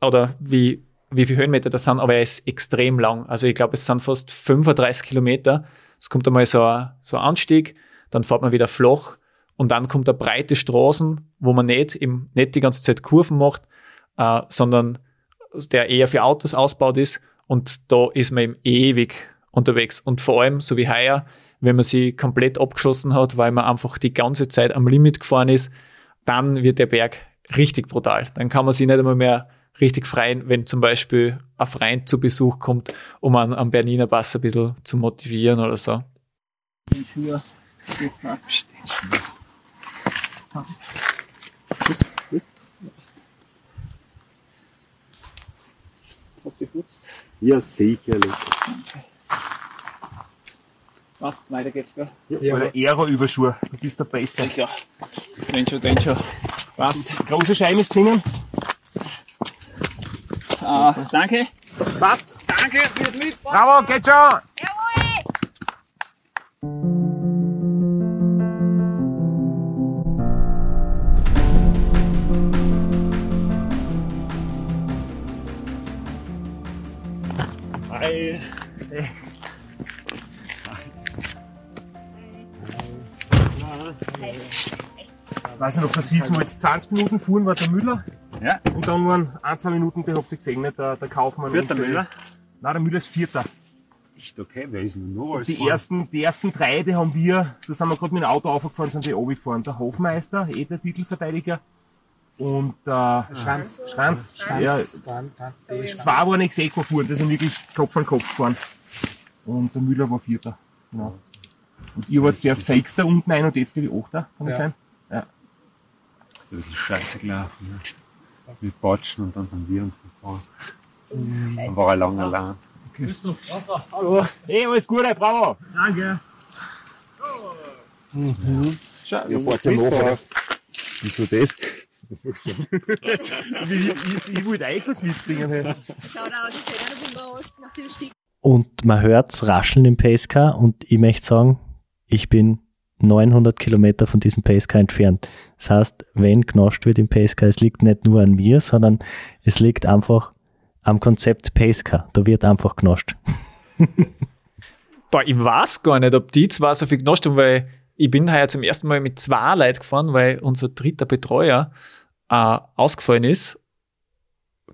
oder wie, wie viele Höhenmeter das sind, aber er ist extrem lang. Also ich glaube, es sind fast 35 Kilometer. Es kommt einmal so ein, so ein Anstieg, dann fährt man wieder flach und dann kommt eine breite Straßen, wo man nicht, eben, nicht die ganze Zeit Kurven macht, äh, sondern der eher für Autos ausbaut ist. Und da ist man eben ewig unterwegs. Und vor allem, so wie heuer, wenn man sie komplett abgeschossen hat, weil man einfach die ganze Zeit am Limit gefahren ist, dann wird der Berg richtig brutal. Dann kann man sich nicht einmal mehr richtig freien, wenn zum Beispiel ein Freund zu Besuch kommt, um an, am Berniner Pass ein bisschen zu motivieren oder so. Die Schuhe Hast du geputzt? Ja, sicherlich. Was? Weiter geht's, gell? Ja, ja. Bei der Aero-Überschuhe, du bist der Beste. Sicher. Den schon, den schon. Passt. Große Scheibe ist drinnen. Ah, danke. Passt. Danke fürs Mitfahren. Bravo, geht schon. Hi. Ich weiß nicht, ob das wissen, wo jetzt 20 Minuten fuhren war der Müller. Ja. Und dann waren ein, zwei Minuten, der ihr gesehen, nicht? Der, der Kaufmann. Vierter Müller? Nein, der Müller ist Vierter. Echt okay, wer ist denn noch alles Die ersten, die ersten drei, die haben wir, da sind wir gerade mit dem Auto aufgefahren, sind die runtergefahren. Der Hofmeister, eh der Titelverteidiger. Und äh, Schranz. Schranz. Schranz. Ja, zwei waren Execo gefahren, die sind wirklich Kopf an Kopf gefahren. Und der Müller war Vierter. Genau. Und ihr wart zuerst Sechster unten ein und jetzt glaube ich Achter, kann das Ja. sein? Ja. ein bisschen scheiße gelaufen. Ne? Wir batschen und dann sind wir uns gefahren. Dann war er lange allein. Christoph Strasser, hallo. Hey, alles Gute, bravo. Danke. Mhm. Schau, ja, fahrt ja nachher. Wieso das? Ich, ich, ich wollte eigentlich was mitbringen. Hey. Schau da, die Zähne aus nach dem Stieg. Und man hört's rascheln im Pacecar und ich möchte sagen, ich bin 900 Kilometer von diesem Pacecar entfernt. Das heißt, wenn genascht wird im Pacecar, es liegt nicht nur an mir, sondern es liegt einfach am Konzept Pacecar. Da wird einfach genascht. Boah, ich weiß gar nicht, ob die zwei so viel genascht haben, weil ich bin heuer zum ersten Mal mit zwei Leuten gefahren, weil unser dritter Betreuer äh, ausgefallen ist.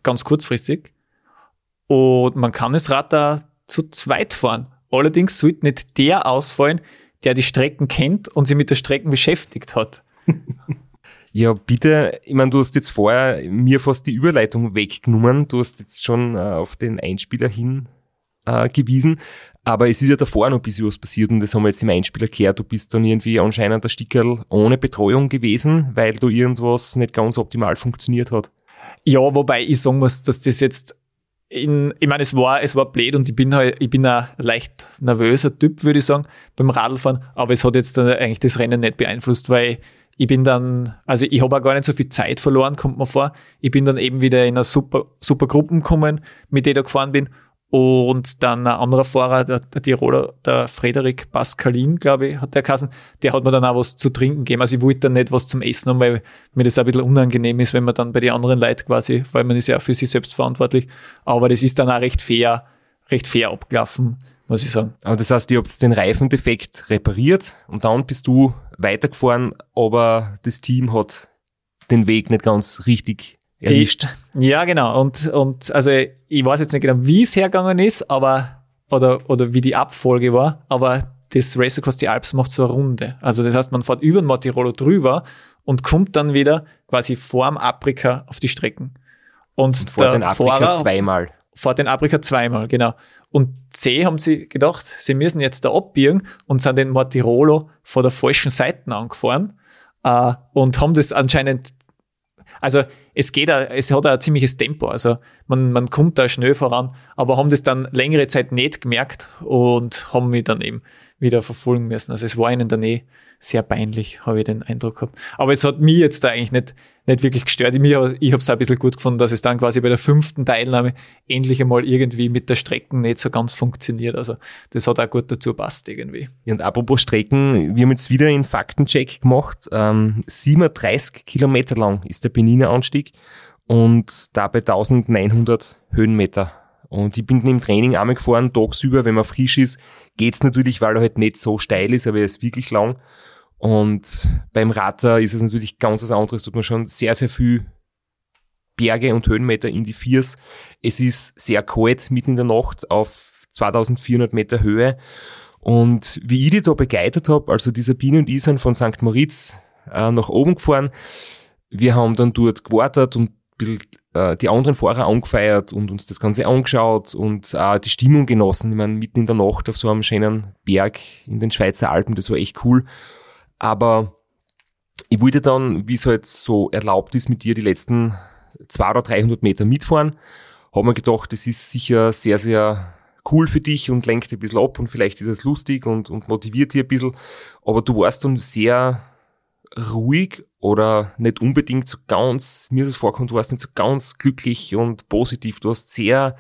Ganz kurzfristig. Und man kann das Rad da zu zweit fahren. Allerdings sollte nicht der ausfallen, der die Strecken kennt und sich mit der Strecken beschäftigt hat. Ja, bitte, ich meine, du hast jetzt vorher mir fast die Überleitung weggenommen. Du hast jetzt schon äh, auf den Einspieler hin äh, gewiesen. Aber es ist ja davor noch ein bisschen was passiert und das haben wir jetzt im Einspieler gehört. Du bist dann irgendwie anscheinend der Stickerl ohne Betreuung gewesen, weil du irgendwas nicht ganz optimal funktioniert hat. Ja, wobei ich sagen muss, dass das jetzt in, ich meine, es war, es war blöd und ich bin halt, ich bin ein leicht nervöser Typ, würde ich sagen, beim Radlfahren, aber es hat jetzt dann eigentlich das Rennen nicht beeinflusst, weil ich bin dann, also ich habe auch gar nicht so viel Zeit verloren, kommt mir vor. Ich bin dann eben wieder in eine super, super Gruppen gekommen, mit der ich da gefahren bin. Und dann ein anderer Fahrer, der, der Tiroler, der Frederik Pascalin, glaube ich, hat der Kassen, der hat mir dann auch was zu trinken gegeben. Also ich wollte dann nicht was zum Essen haben, weil mir das ein bisschen unangenehm ist, wenn man dann bei den anderen Leuten quasi, weil man ist ja auch für sich selbst verantwortlich. Aber das ist dann auch recht fair, recht fair abgelaufen, muss ich sagen. Aber das heißt, ihr habt den Reifendefekt repariert und dann bist du weitergefahren, aber das Team hat den Weg nicht ganz richtig erwischt. Ja, genau. Und, und also ich weiß jetzt nicht genau, wie es hergegangen ist, aber oder, oder wie die Abfolge war, aber das Race Across the Alps macht so eine Runde. Also das heißt, man fährt über den Montirolo drüber und kommt dann wieder quasi vorm Afrika auf die Strecken. Und, und vor den Afrika Fahrer zweimal. Vor den Afrika zweimal, genau. Und C haben sie gedacht, sie müssen jetzt da abbiegen und sind den Montirolo vor der falschen Seite angefahren äh, und haben das anscheinend also es geht, es hat ein ziemliches Tempo. Also man, man kommt da schnell voran, aber haben das dann längere Zeit nicht gemerkt und haben mich dann eben wieder verfolgen müssen. Also es war ihnen dann eh sehr peinlich, habe ich den Eindruck gehabt. Aber es hat mich jetzt da eigentlich nicht, nicht wirklich gestört. Ich, ich habe es ein bisschen gut gefunden, dass es dann quasi bei der fünften Teilnahme endlich einmal irgendwie mit der Strecken nicht so ganz funktioniert. Also das hat auch gut dazu passt irgendwie. Und apropos Strecken, wir haben jetzt wieder einen Faktencheck gemacht. Ähm, 37 Kilometer lang ist der Beniner Anstieg und dabei 1900 Höhenmeter. Und ich bin im Training einmal gefahren, tagsüber, wenn man frisch ist, geht's natürlich, weil er halt nicht so steil ist, aber er ist wirklich lang. Und beim Radler ist es natürlich ganz was anderes, tut man schon sehr, sehr viel Berge und Höhenmeter in die Viers. Es ist sehr kalt mitten in der Nacht auf 2400 Meter Höhe. Und wie ich die da begleitet habe, also die Sabine und ich sind von St. Moritz äh, nach oben gefahren. Wir haben dann dort gewartet und äh, die anderen Fahrer angefeiert und uns das Ganze angeschaut und äh, die Stimmung genossen. Ich meine, mitten in der Nacht auf so einem schönen Berg in den Schweizer Alpen, das war echt cool. Aber ich wollte dann, wie es halt so erlaubt ist, mit dir die letzten 200 oder 300 Meter mitfahren. Habe mir gedacht, das ist sicher sehr, sehr cool für dich und lenkt ein bisschen ab und vielleicht ist es lustig und, und motiviert dich ein bisschen. Aber du warst dann sehr ruhig oder nicht unbedingt so ganz, mir ist es vorgekommen, du warst nicht so ganz glücklich und positiv. Du hast sehr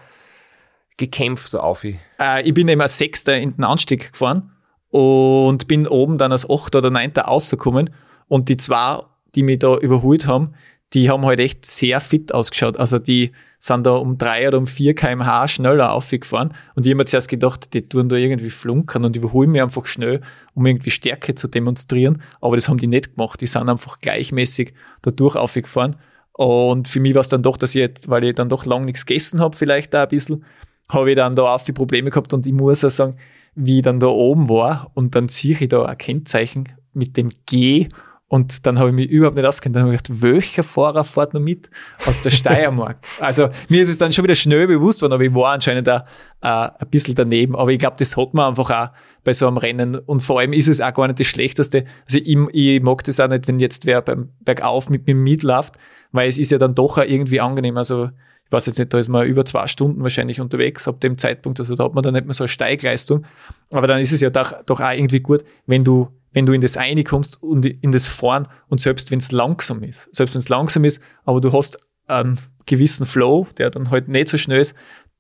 gekämpft, so auf. Äh, ich bin immer Sechster in den Anstieg gefahren und bin oben dann als Achter oder Neunter rausgekommen und die zwei, die mich da überholt haben, die haben halt echt sehr fit ausgeschaut. Also die sind da um drei oder um vier kmh schneller aufgefahren. Und ich habe mir zuerst gedacht, die tun da irgendwie flunkern und überholen mich einfach schnell, um irgendwie Stärke zu demonstrieren. Aber das haben die nicht gemacht. Die sind einfach gleichmäßig dadurch aufgefahren. Und für mich war es dann doch, dass ich, jetzt, weil ich dann doch lang nichts gegessen habe, vielleicht da ein bisschen, habe ich dann da auch viele Probleme gehabt. Und ich muss auch sagen, wie ich dann da oben war und dann ziehe ich da ein Kennzeichen mit dem G Und dann habe ich mich überhaupt nicht auskennt. Dann habe ich gedacht, welcher Fahrer fährt noch mit aus der Steiermark? also mir ist es dann schon wieder schnell bewusst worden, aber ich war anscheinend da äh, ein bisschen daneben. Aber ich glaube, das hat man einfach auch bei so einem Rennen. Und vor allem ist es auch gar nicht das Schlechteste. Also ich, ich mag das auch nicht, wenn jetzt wer beim Bergauf mit mir mitläuft, weil es ist ja dann doch auch irgendwie angenehm. Also ich weiß jetzt nicht, da ist man über zwei Stunden wahrscheinlich unterwegs ab dem Zeitpunkt, also da hat man dann nicht mehr so eine Steigleistung. Aber dann ist es ja doch, doch auch irgendwie gut, wenn du wenn du in das eine kommst und in das Fahren und selbst wenn es langsam ist, selbst wenn es langsam ist, aber du hast einen gewissen Flow, der dann halt nicht so schnell ist,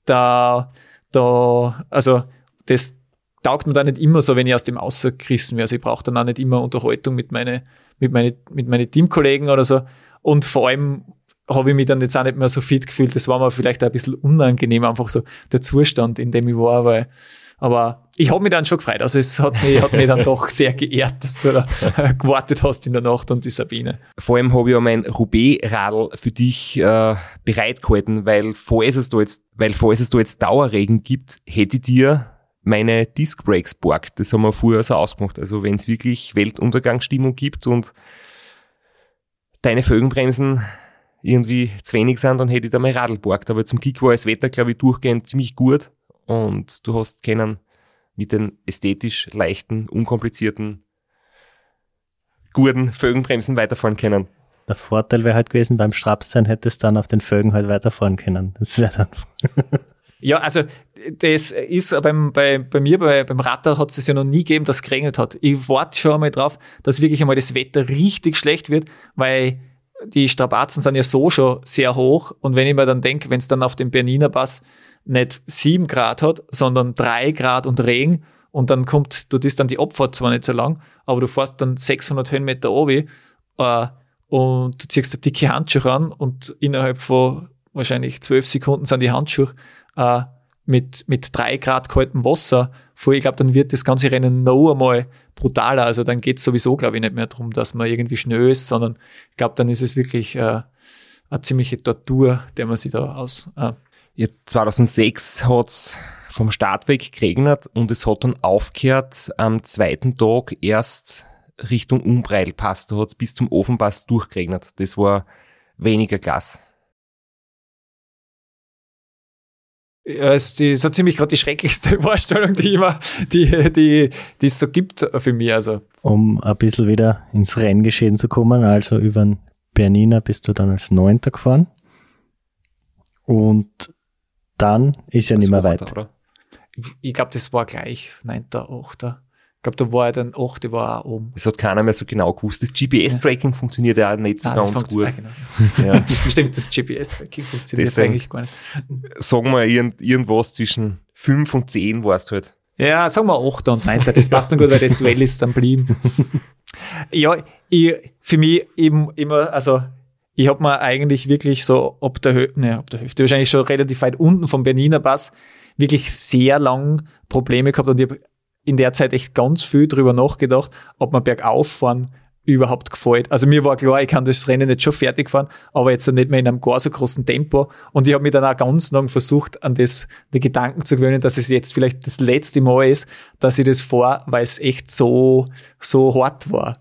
da, da, also das taugt mir da nicht immer so, wenn ich aus dem Außergerissen wäre. Also ich brauche dann auch nicht immer Unterhaltung mit meinen mit meine, mit meine Teamkollegen oder so. Und vor allem habe ich mich dann jetzt auch nicht mehr so fit gefühlt. Das war mir vielleicht auch ein bisschen unangenehm, einfach so der Zustand, in dem ich war, weil aber ich habe mich dann schon gefreut. Also es hat mich, hat mich dann doch sehr geehrt, dass du da gewartet hast in der Nacht und die Sabine. Vor allem habe ich ja mein Roubaix-Radl für dich äh, bereitgehalten, weil falls es da jetzt, weil falls es da jetzt Dauerregen gibt, hätte ich dir meine Disc Brakes borgt. Das haben wir früher so ausgemacht. Also wenn es wirklich Weltuntergangsstimmung gibt und deine Fögenbremsen irgendwie zu wenig sind, dann hätte ich da mein Radl borgt. Aber zum Kick war das Wetter, glaube ich, durchgehend ziemlich gut und du hast keinen mit den ästhetisch leichten, unkomplizierten, guten Fögenbremsen weiterfahren können. Der Vorteil wäre halt gewesen, beim Strapsein hättest du dann auf den Fögen halt weiterfahren können. Das wäre dann. ja, also das ist beim, bei, bei mir, bei, beim Radar hat es ja noch nie gegeben, dass es geregnet hat. Ich warte schon einmal drauf, dass wirklich einmal das Wetter richtig schlecht wird, weil die Strapazen sind ja so schon sehr hoch. Und wenn ich mir dann denke, wenn es dann auf dem Berniner Pass nicht sieben Grad hat, sondern drei Grad und Regen und dann kommt, du bist dann die Abfahrt zwar nicht so lang, aber du fährst dann 600 Höhenmeter oben äh, und du ziehst eine dicke Handschuhe an und innerhalb von wahrscheinlich zwölf Sekunden sind die Handschuhe äh, mit, mit drei Grad kaltem Wasser voll. Ich glaube, dann wird das ganze Rennen noch einmal brutaler. Also dann geht es sowieso, glaube ich, nicht mehr darum, dass man irgendwie schnell ist, sondern ich glaube, dann ist es wirklich äh, eine ziemliche Tortur, der man sich da aus, äh, 2006 hat's vom Start weg geregnet und es hat dann aufgehört am zweiten Tag erst Richtung Umbreilpass. Da hat's bis zum Ofenpass durchgeregnet. Das war weniger Gas. Ja, ist die, so ziemlich gerade die schrecklichste Vorstellung, die immer, die, die, die es so gibt für mich. Also. Um ein bisschen wieder ins Renngeschehen zu kommen, also über den Bernina bist du dann als Neunter gefahren. Und dann ist ja nicht mehr weiter. Ich glaube, das war gleich 9., 8. Ich glaube, da war ja dann 8. war auch oben. Es hat keiner mehr so genau gewusst. Das GPS-Tracking ja. funktioniert ja auch nicht so Nein, ganz gut. Genau. Ja. Stimmt, das GPS-Tracking funktioniert Deswegen, eigentlich gar nicht. Sagen wir irgend, irgendwas zwischen 5 und 10 warst halt. Ja, sagen wir 8. und 9. Das passt dann gut, weil das Duell ist dann blieben. ja, ich, für mich eben immer, also ich habe mir eigentlich wirklich so ob der, Hö ne, ab der Hüfte, wahrscheinlich schon relativ weit unten vom Berniner Pass, wirklich sehr lang Probleme gehabt und ich habe in der Zeit echt ganz viel drüber nachgedacht, ob man bergauf fahren überhaupt gefällt. Also mir war klar, ich kann das Rennen jetzt schon fertig fahren, aber jetzt nicht mehr in einem gar so großen Tempo. Und ich habe mich dann auch ganz lang versucht, an das, die Gedanken zu gewöhnen, dass es jetzt vielleicht das letzte Mal ist, dass ich das fahre, weil es echt so, so hart war.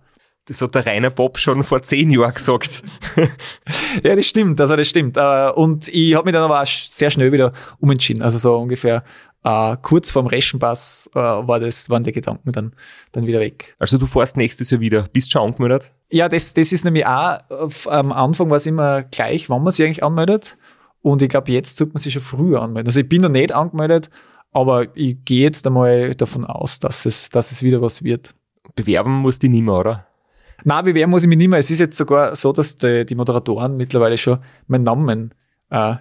Das hat der Rainer Bob schon vor zehn Jahren gesagt. ja, das stimmt, also das stimmt. Äh, und ich habe mich dann aber auch sehr schnell wieder umentschieden. Also so ungefähr uh, kurz vorm Reschenpass uh, war das, waren die Gedanken dann, dann wieder weg. Also du fährst nächstes Jahr wieder. Bist schon angemeldet? Ja, das, das ist nämlich auch, am Anfang war es immer gleich, wann man sich eigentlich anmeldet. Und ich glaube, jetzt sollte man sich schon früher anmelden. Also ich bin noch nicht angemeldet, aber ich gehe jetzt einmal davon aus, dass es, dass es wieder was wird. Bewerben musst du nicht mehr, oder? Nein, bewerben muss ich mich nicht mehr. Es ist jetzt sogar so, dass die, die Moderatoren mittlerweile schon meinen Namen äh,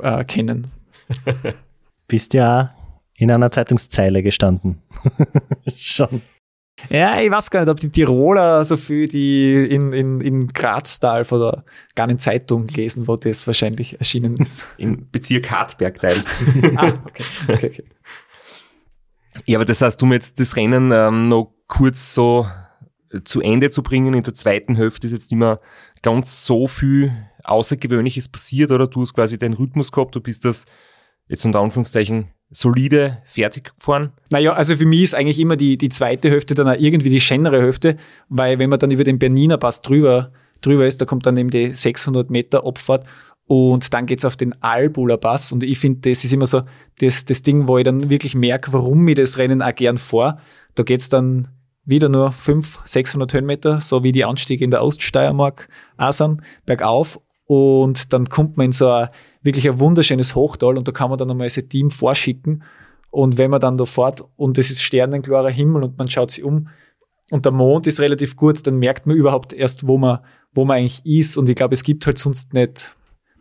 äh, kennen. Bist ja in einer Zeitungszeile gestanden. schon. Ja, ich weiß gar nicht, ob die Tiroler so viel, die in, in, in Graztal von der gar Zeitung lesen, wo das wahrscheinlich erschienen ist. Im Bezirk Hartbergteil. ah, okay. okay, okay. Ja, aber das heißt, du jetzt das Rennen ähm, noch kurz so zu Ende zu bringen. In der zweiten Hälfte ist jetzt nicht mehr ganz so viel Außergewöhnliches passiert oder du hast quasi deinen Rhythmus gehabt, du bist das jetzt unter Anführungszeichen solide fertig gefahren? Naja, also für mich ist eigentlich immer die, die zweite Hälfte dann auch irgendwie die schönere Hälfte, weil wenn man dann über den Berniner Pass drüber, drüber ist, da kommt dann eben die 600 Meter Abfahrt und dann geht's auf den Albuler Pass und ich finde, das ist immer so das, das Ding, wo ich dann wirklich merke, warum ich das Rennen auch gern vor. Da geht's dann wieder nur 500, 600 Höhenmeter, so wie die Anstiege in der Oststeiermark auch sind, bergauf und dann kommt man in so ein wirklich ein wunderschönes Hochtal und da kann man dann einmal sein Team vorschicken. Und wenn man dann da fährt und es ist sternenklarer Himmel und man schaut sich um und der Mond ist relativ gut, dann merkt man überhaupt erst, wo man, wo man eigentlich ist. Und ich glaube, es gibt halt sonst nicht,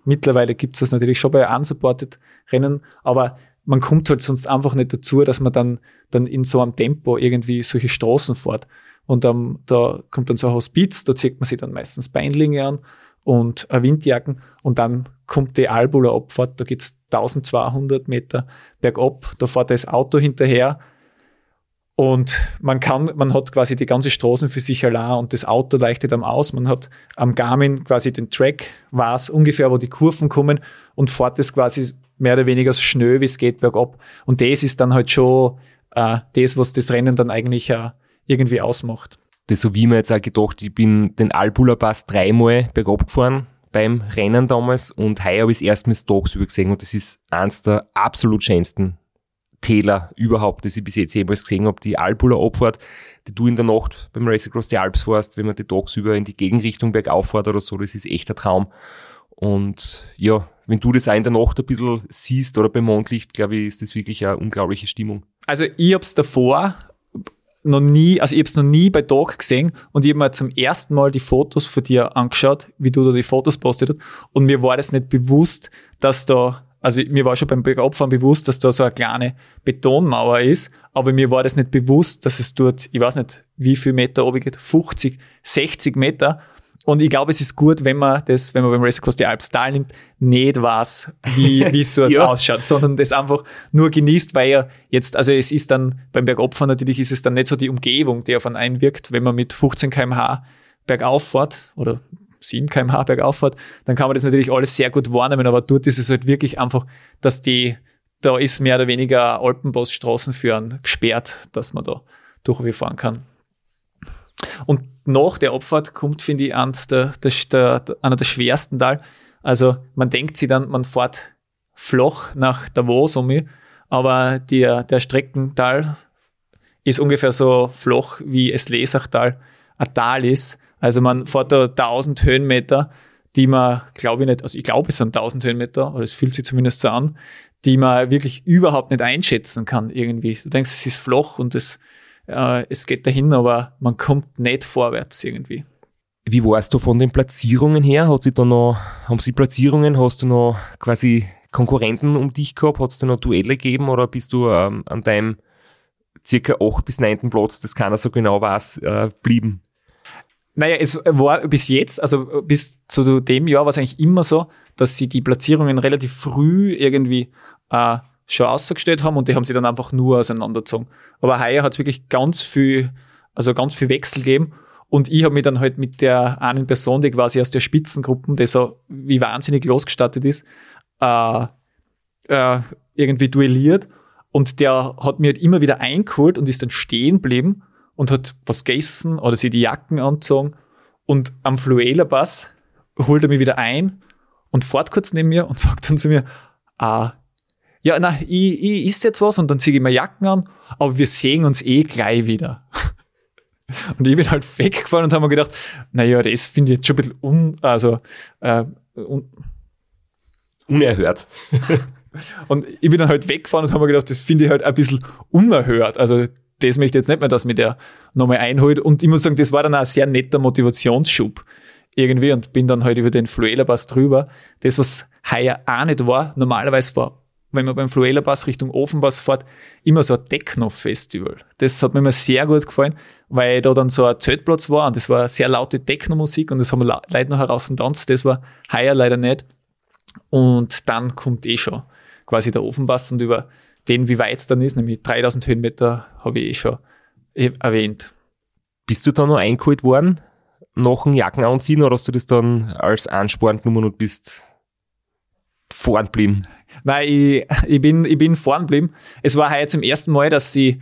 mittlerweile gibt es das natürlich schon bei unsupported Rennen, aber man kommt halt sonst einfach nicht dazu, dass man dann, dann in so einem Tempo irgendwie solche Straßen fährt. Und ähm, da kommt dann so ein Hospiz, da zieht man sich dann meistens Beinlinge an und eine Windjacken und dann kommt die Albuler Abfahrt, da geht's 1200 Meter bergab, da fährt das Auto hinterher und man kann, man hat quasi die ganze Straßen für sich allein und das Auto leuchtet am aus, man hat am Garmin quasi den Track, weiß ungefähr, wo die Kurven kommen und fährt das quasi mehr oder weniger so schnell wie es geht bergab. Und das ist dann halt schon äh, das, was das Rennen dann eigentlich äh, irgendwie ausmacht das so wie mir jetzt auch gedacht, ich bin den Albuler Pass dreimal bergab gefahren beim Rennen damals und heuer habe ich es erstmals tagsüber gesehen und das ist eins der absolut schönsten Täler überhaupt, das ich bis jetzt jemals gesehen habe. Die Albuler Abfahrt, die du in der Nacht beim Race Across the Alps fährst, wenn man die tagsüber in die Gegenrichtung bergauf fährt oder so, das ist echt ein Traum. Und ja, wenn du das auch in der Nacht ein bisschen siehst oder beim Mondlicht, glaube ich, ist das wirklich eine unglaubliche Stimmung. Also ich habe es davor noch nie, also ich habe es noch nie bei Tag gesehen und ich habe mir zum ersten Mal die Fotos von dir angeschaut, wie du da die Fotos postet hast. Und mir war das nicht bewusst, dass da, also mir war schon beim Bergabfahren bewusst, dass da so eine kleine Betonmauer ist, aber mir war das nicht bewusst, dass es dort, ich weiß nicht, wie viel Meter oben geht, 50, 60 Meter und ich glaube, es ist gut, wenn man das, wenn man beim Race Across the Alps teilnimmt, nicht weiß, wie wie es dort ja. ausschaut, sondern das einfach nur genießt, weil ja jetzt, also es ist dann beim Bergopfer natürlich ist es dann nicht so die Umgebung, die auf einen einwirkt, wenn man mit 15 kmh bergauf fährt oder 7 kmh bergauf fährt, dann kann man das natürlich alles sehr gut wahrnehmen, aber dort ist es halt wirklich einfach, dass die, da ist mehr oder weniger Alpenbossstraßen für einen gesperrt, dass man da durchfahren kann. Und nach der Abfahrt kommt, finde ich, eins der, der, der, einer der schwersten Tal. Also man denkt sich dann, man fährt flach nach Davos um mich, aber der, der Streckental ist ungefähr so flach wie es Lesachtal ein Tal ist. Also man fährt da 1000 Höhenmeter, die man, glaube ich nicht, also ich glaube es sind 1000 Höhenmeter, oder es fühlt sich zumindest so an, die man wirklich überhaupt nicht einschätzen kann irgendwie. Du denkst, es ist flach und es äh, es geht dahin, aber man kommt nicht vorwärts irgendwie. Wie warst du von den Platzierungen her? Hat sie da noch, haben sie Platzierungen? Hast du noch quasi Konkurrenten um dich gehabt? Hat es da noch Duelle gegeben oder bist du ähm, an deinem circa 8 bis 9. Platz, das keiner so genau weiß, äh, blieben? Naja, es war bis jetzt, also bis zu dem Jahr war es eigentlich immer so, dass sie die Platzierungen relativ früh irgendwie äh, schon ausgestellt haben und die haben sie dann einfach nur auseinandergezogen. Aber heuer hat es wirklich ganz viel, also ganz viel Wechsel gegeben. Und ich habe mich dann halt mit der einen Person, die quasi aus der Spitzengruppe, die so wie wahnsinnig losgestattet ist, äh, äh, irgendwie duelliert. Und der hat mir halt immer wieder eingeholt und ist dann stehen geblieben und hat was gegessen oder sich die Jacken angezogen. Und am Fluela-Bass holt er mich wieder ein und fährt kurz neben mir und sagt dann zu mir, ah, ja, na, ich, ich isst jetzt was und dann ziehe ich mir Jacken an, aber wir sehen uns eh gleich wieder. Und ich bin halt weggefahren und habe mir gedacht, naja, das finde ich jetzt schon ein bisschen un, also, äh, un unerhört. und ich bin dann halt weggefahren und habe mir gedacht, das finde ich halt ein bisschen unerhört. Also, das möchte ich jetzt nicht mehr, dass mir der nochmal einholt. Und ich muss sagen, das war dann auch ein sehr netter Motivationsschub irgendwie und bin dann halt über den Fluela-Pass drüber. Das, was heuer auch nicht war, normalerweise war wenn man beim Fluela Bass Richtung Ofenbass fährt, immer so ein Techno-Festival. Das hat mir immer sehr gut gefallen, weil da dann so ein Zeltplatz war und das war sehr laute Techno-Musik und das haben wir Leute noch heraus tanzt. Das war heuer leider nicht. Und dann kommt eh schon quasi der Ofenbass und über den, wie weit es dann ist, nämlich 3000 Höhenmeter, habe ich eh schon erwähnt. Bist du da noch eingeholt worden? Noch einen Jacken anziehen oder hast du das dann als Ansporn genommen und bist vorn geblieben? Weil ich, ich bin, ich bin vorn geblieben. Es war heuer zum ersten Mal, dass ich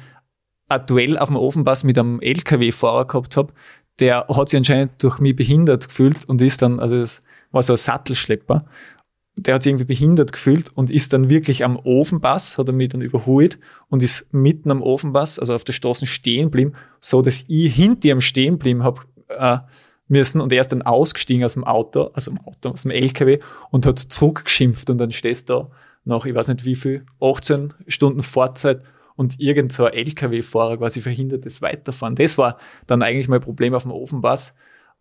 ein Duell auf dem Ofenpass mit einem LKW-Fahrer gehabt habe. Der hat sich anscheinend durch mich behindert gefühlt und ist dann, also es war so ein Sattelschlepper. Der hat sich irgendwie behindert gefühlt und ist dann wirklich am Ofenpass, hat er mich dann überholt und ist mitten am Ofenpass, also auf der Straße stehen geblieben, so dass ich hinter ihm stehen geblieben habe äh, müssen und er ist dann ausgestiegen aus dem Auto, also im Auto, aus dem LKW und hat zurückgeschimpft und dann stehst du da nach, ich weiß nicht wie viel, 18 Stunden Fahrzeit und irgend so ein LKW-Fahrer quasi verhindert das Weiterfahren. Das war dann eigentlich mein Problem auf dem Ofenpass.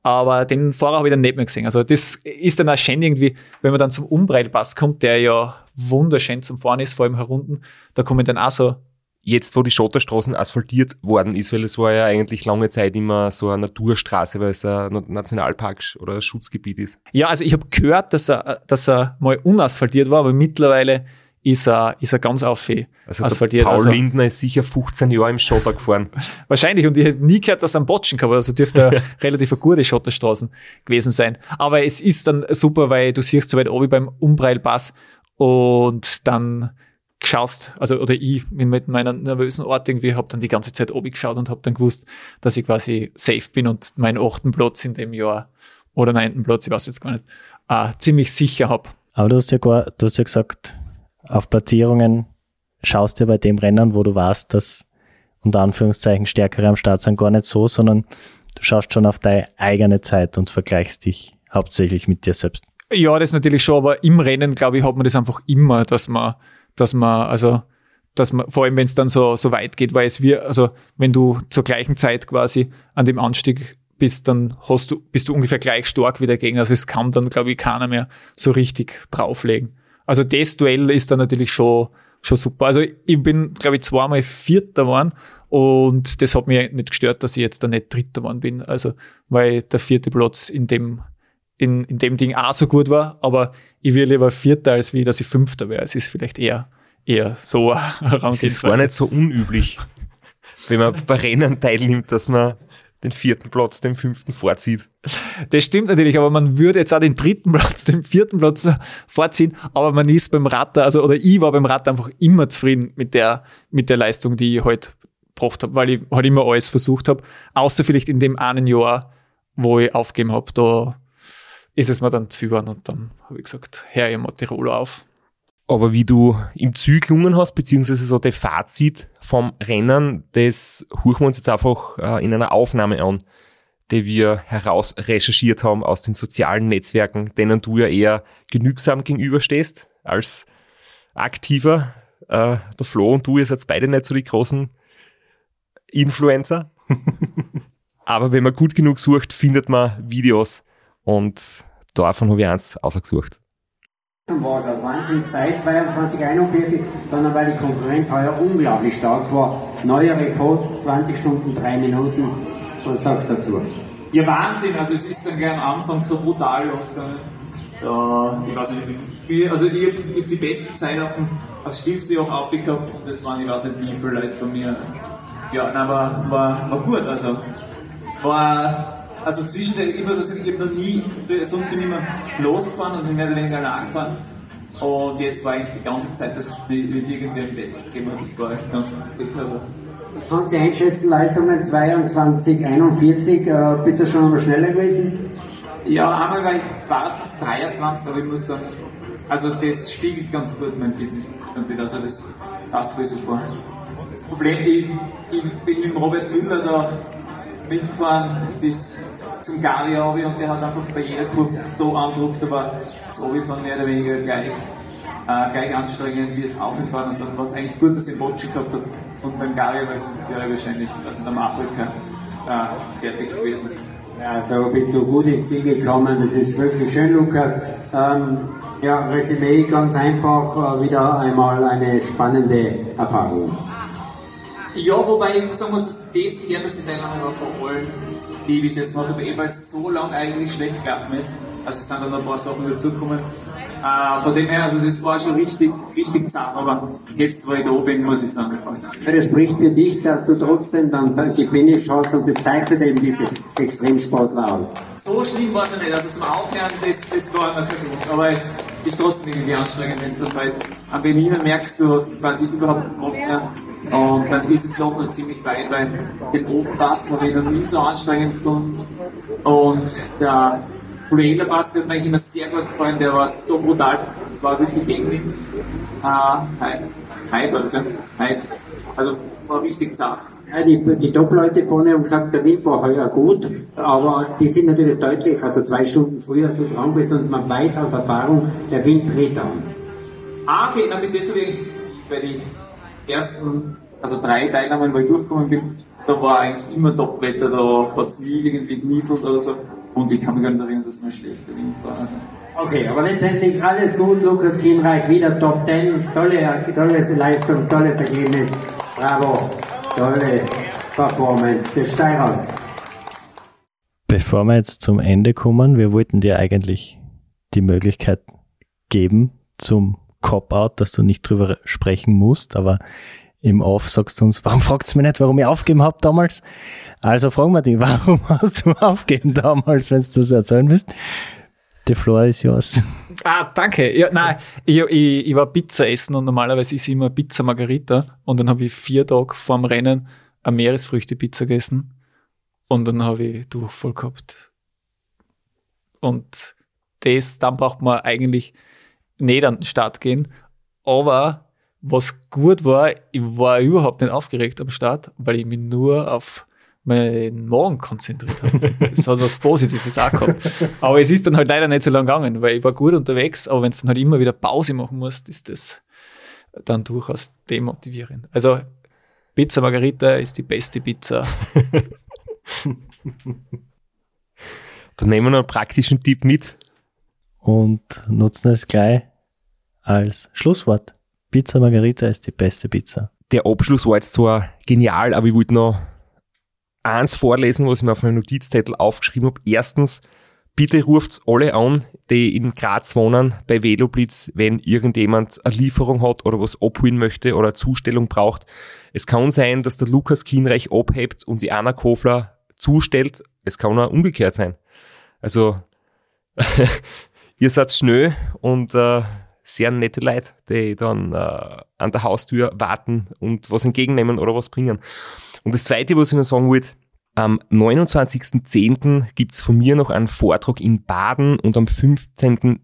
Aber den Fahrer habe ich dann nicht mehr gesehen. Also das ist dann auch schön irgendwie, wenn man dann zum Umbreilpass kommt, der ja wunderschön zum Fahren ist, vor allem herunten, da kommen dann auch so Jetzt, wo die Schotterstraßen asphaltiert worden ist, weil es war ja eigentlich lange Zeit immer so eine Naturstraße, weil es ein Nationalpark oder ein Schutzgebiet ist. Ja, also ich habe gehört, dass er, dass er mal unasphaltiert war, aber mittlerweile ist er, ist er ganz auf also asphaltiert. Paul also, Lindner ist sicher 15 Jahre im Schotter gefahren. Wahrscheinlich. Und ich habe nie gehört, dass er einen Botschen gehabt. Also dürfte er relativ eine gute Schotterstraßen gewesen sein. Aber es ist dann super, weil du siehst so weit oben beim Umbreilpass und dann geschaust, also oder ich mit meiner nervösen Art irgendwie habe dann die ganze Zeit oben geschaut und habe dann gewusst, dass ich quasi safe bin und meinen achten Platz in dem Jahr oder neunten Platz, ich weiß jetzt gar nicht, äh, ziemlich sicher habe. Aber du hast ja gar, du hast ja gesagt, auf Platzierungen schaust du bei dem Rennen, wo du weißt, dass unter Anführungszeichen Stärkere am Start sind, gar nicht so, sondern du schaust schon auf deine eigene Zeit und vergleichst dich hauptsächlich mit dir selbst. Ja, das natürlich schon, aber im Rennen, glaube ich, hat man das einfach immer, dass man, dass man, also, dass man, vor allem wenn es dann so, so weit geht, weil es wir, also wenn du zur gleichen Zeit quasi an dem Anstieg bist, dann hast du, bist du ungefähr gleich stark wie dagegen. Also es kann dann, glaube ich, keiner mehr so richtig drauflegen. Also das Duell ist dann natürlich schon, schon super. Also ich bin, glaube ich, zweimal Vierter geworden und das hat mich nicht gestört, dass ich jetzt da nicht Dritter geworden bin. Also, weil der vierte Platz in dem, in, in dem Ding auch so gut war, aber ich will lieber Vierter, als wie, dass ich Fünfter wäre. Es ist vielleicht eher, eher so Es ist gar nicht so unüblich, wenn man bei Rennen teilnimmt, dass man den vierten Platz dem fünften vorzieht. Das stimmt natürlich, aber man würde jetzt auch den dritten Platz dem vierten Platz vorziehen, aber man ist beim Ratter, also oder ich war beim Ratter einfach immer zufrieden mit der, mit der Leistung, die ich heute halt gebracht habe, weil ich halt immer alles versucht habe, außer vielleicht in dem einen Jahr, wo ich aufgegeben habe, da ist es mir dann zu und dann habe ich gesagt, her, ich mal Tiroler auf. Aber wie du im Ziel gelungen hast, beziehungsweise so der Fazit vom Rennen, das hören wir uns jetzt einfach äh, in einer Aufnahme an, die wir heraus recherchiert haben aus den sozialen Netzwerken, denen du ja eher genügsam gegenüberstehst als aktiver. Äh, der Flo und du, ihr seid beide nicht so die großen Influencer. Aber wenn man gut genug sucht, findet man Videos und davon habe ich eins ausgesucht war es eine Wahnsinnszeit, 22, 41, dann weil die Konkurrenz heuer unglaublich stark war. Neuer Rekord, 20 Stunden, 3 Minuten. Was sagst du dazu? Ja, Wahnsinn, also es ist dann gleich am Anfang so brutal losgegangen. Ja, ich weiß nicht, ich, also ich habe hab die beste Zeit auf dem auf Stilfsee auch aufgehabt und das waren, ich weiß nicht wie viele Leute von mir. Ja, aber war, war gut, also war also zwischendurch, ich muss sagen, ich habe noch nie, sonst bin ich immer losgefahren und bin mehr oder weniger allein gefahren. Und jetzt war eigentlich die ganze Zeit, dass es mit irgendwer im Bett gegeben hat. Das war echt ganz gut. Also, Kannst Sie einschätzen, Leistungen 22, 41, äh, bist du schon einmal schneller gewesen? Ja, einmal war ich 22, 23, aber ich muss sagen, also das spiegelt ganz gut mein Fitnesszustand wieder. Also das passt voll super. Das Problem, ich, ich bin mit Robert Müller da mitgefahren bis zum Gavi Obi und der hat einfach bei jeder Kurve so andruckt, aber das Obi von mehr oder weniger gleich, äh, gleich anstrengend wie das Aufgefahren und dann war es eigentlich gut, dass ich Bocci gehabt habe und beim Gavi war es wahrscheinlich, also am Afrika, äh, fertig gewesen. Ja, so bist du gut ins Ziel gekommen, das ist wirklich schön, Lukas. Ähm, ja, Resümee ganz einfach, äh, wieder einmal eine spannende Erfahrung. Ja, wobei ich sagen muss, das die härtesten Teilnahme war von allen, die ich bis jetzt gemacht habe, es so lange eigentlich schlecht gelaufen ist. Also es sind dann ein paar Sachen dazugekommen. Äh, von dem her, also das war schon richtig, richtig zart, aber jetzt, wo ich da bin, muss ich sagen, passt. Das spricht für dich, dass du trotzdem dann gefinisht hast und das zeichnet eben diese Extremsportler aus. So schlimm war es nicht, also zum Aufhören, das, das war noch kein Grund, aber es, ist trotzdem irgendwie anstrengend, wenn es dann halt am Berliner merkst du, hast quasi überhaupt Kraft mehr. Und dann ist es doch noch ziemlich weit, weil den Ofenpass habe ich noch nie so anstrengend gefunden. Und der Trailer Pass, der hat eigentlich immer sehr gut gefallen, der war so brutal. Es war wirklich Gegenwind. Äh, Hype, also Hype. Also war richtig zart. Die, die Top-Leute vorne haben gesagt, der Wind war heuer gut, aber die sind natürlich deutlich, also zwei Stunden früher so dran bist und man weiß aus Erfahrung, der Wind dreht an. Ah, okay, dann bis jetzt habe ich bei den ersten, also drei Teilnahmen, wo ich durchgekommen bin, da war eigentlich immer Top-Wetter, da hat es nie irgendwie genieselt oder so. Und ich kann mich gar nicht erinnern, dass es mal schlechter Wind war. Also. Okay, aber letztendlich alles gut, Lukas Kienreich, wieder Top 10, tolle, tolle Leistung, tolles Ergebnis. Bravo, tolle Performance des Steirers. Bevor wir jetzt zum Ende kommen, wir wollten dir eigentlich die Möglichkeit geben zum Cop-Out, dass du nicht drüber sprechen musst, aber im Off sagst du uns, warum fragt du mich nicht, warum ich aufgeben habe damals? Also fragen wir dich, warum hast du aufgeben damals, wenn du das erzählen willst? The floor is yours. Ah, danke. Ja, nein, ich, ich, ich war Pizza essen und normalerweise ist immer Pizza Margarita und dann habe ich vier Tage vorm Rennen eine Meeresfrüchte-Pizza gegessen und dann habe ich Durchfall gehabt. Und das, dann braucht man eigentlich nicht an den Start gehen. Aber was gut war, ich war überhaupt nicht aufgeregt am Start, weil ich mich nur auf meinen Morgen konzentriert habe. Es hat was Positives auch gehabt. Aber es ist dann halt leider nicht so lang gegangen, weil ich war gut unterwegs, aber wenn du dann halt immer wieder Pause machen musst, ist das dann durchaus demotivierend. Also Pizza Margarita ist die beste Pizza. Dann nehmen wir noch einen praktischen Tipp mit. Und nutzen es gleich als Schlusswort. Pizza Margarita ist die beste Pizza. Der Abschluss war jetzt zwar genial, aber ich wollte noch eins vorlesen, was ich mir auf meinem Notizzettel aufgeschrieben habe. Erstens, bitte ruft's alle an, die in Graz wohnen, bei Veloblitz, wenn irgendjemand eine Lieferung hat oder was abholen möchte oder eine Zustellung braucht. Es kann sein, dass der Lukas Kienreich abhebt und die Anna Kofler zustellt. Es kann auch umgekehrt sein. Also, ihr seid schnell und äh, sehr nette Leute, die dann äh, an der Haustür warten und was entgegennehmen oder was bringen. Und das Zweite, was ich noch sagen wollte, am 29.10. gibt's von mir noch einen Vortrag in Baden und am 15.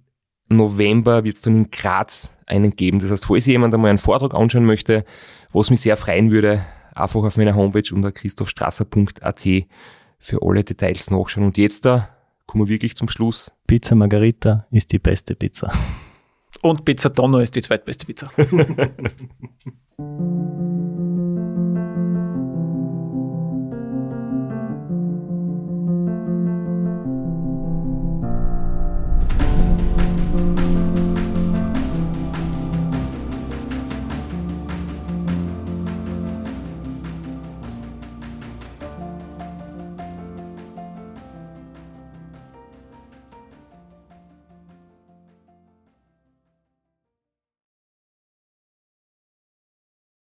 November wird's dann in Graz einen geben. Das heißt, falls jemand einmal einen Vortrag anschauen möchte, was mich sehr freuen würde, einfach auf meiner Homepage unter christophstrasser.at für alle Details nachschauen. Und jetzt da kommen wir wirklich zum Schluss. Pizza Margarita ist die beste Pizza. Und Pizza Donno ist die zweitbeste Pizza.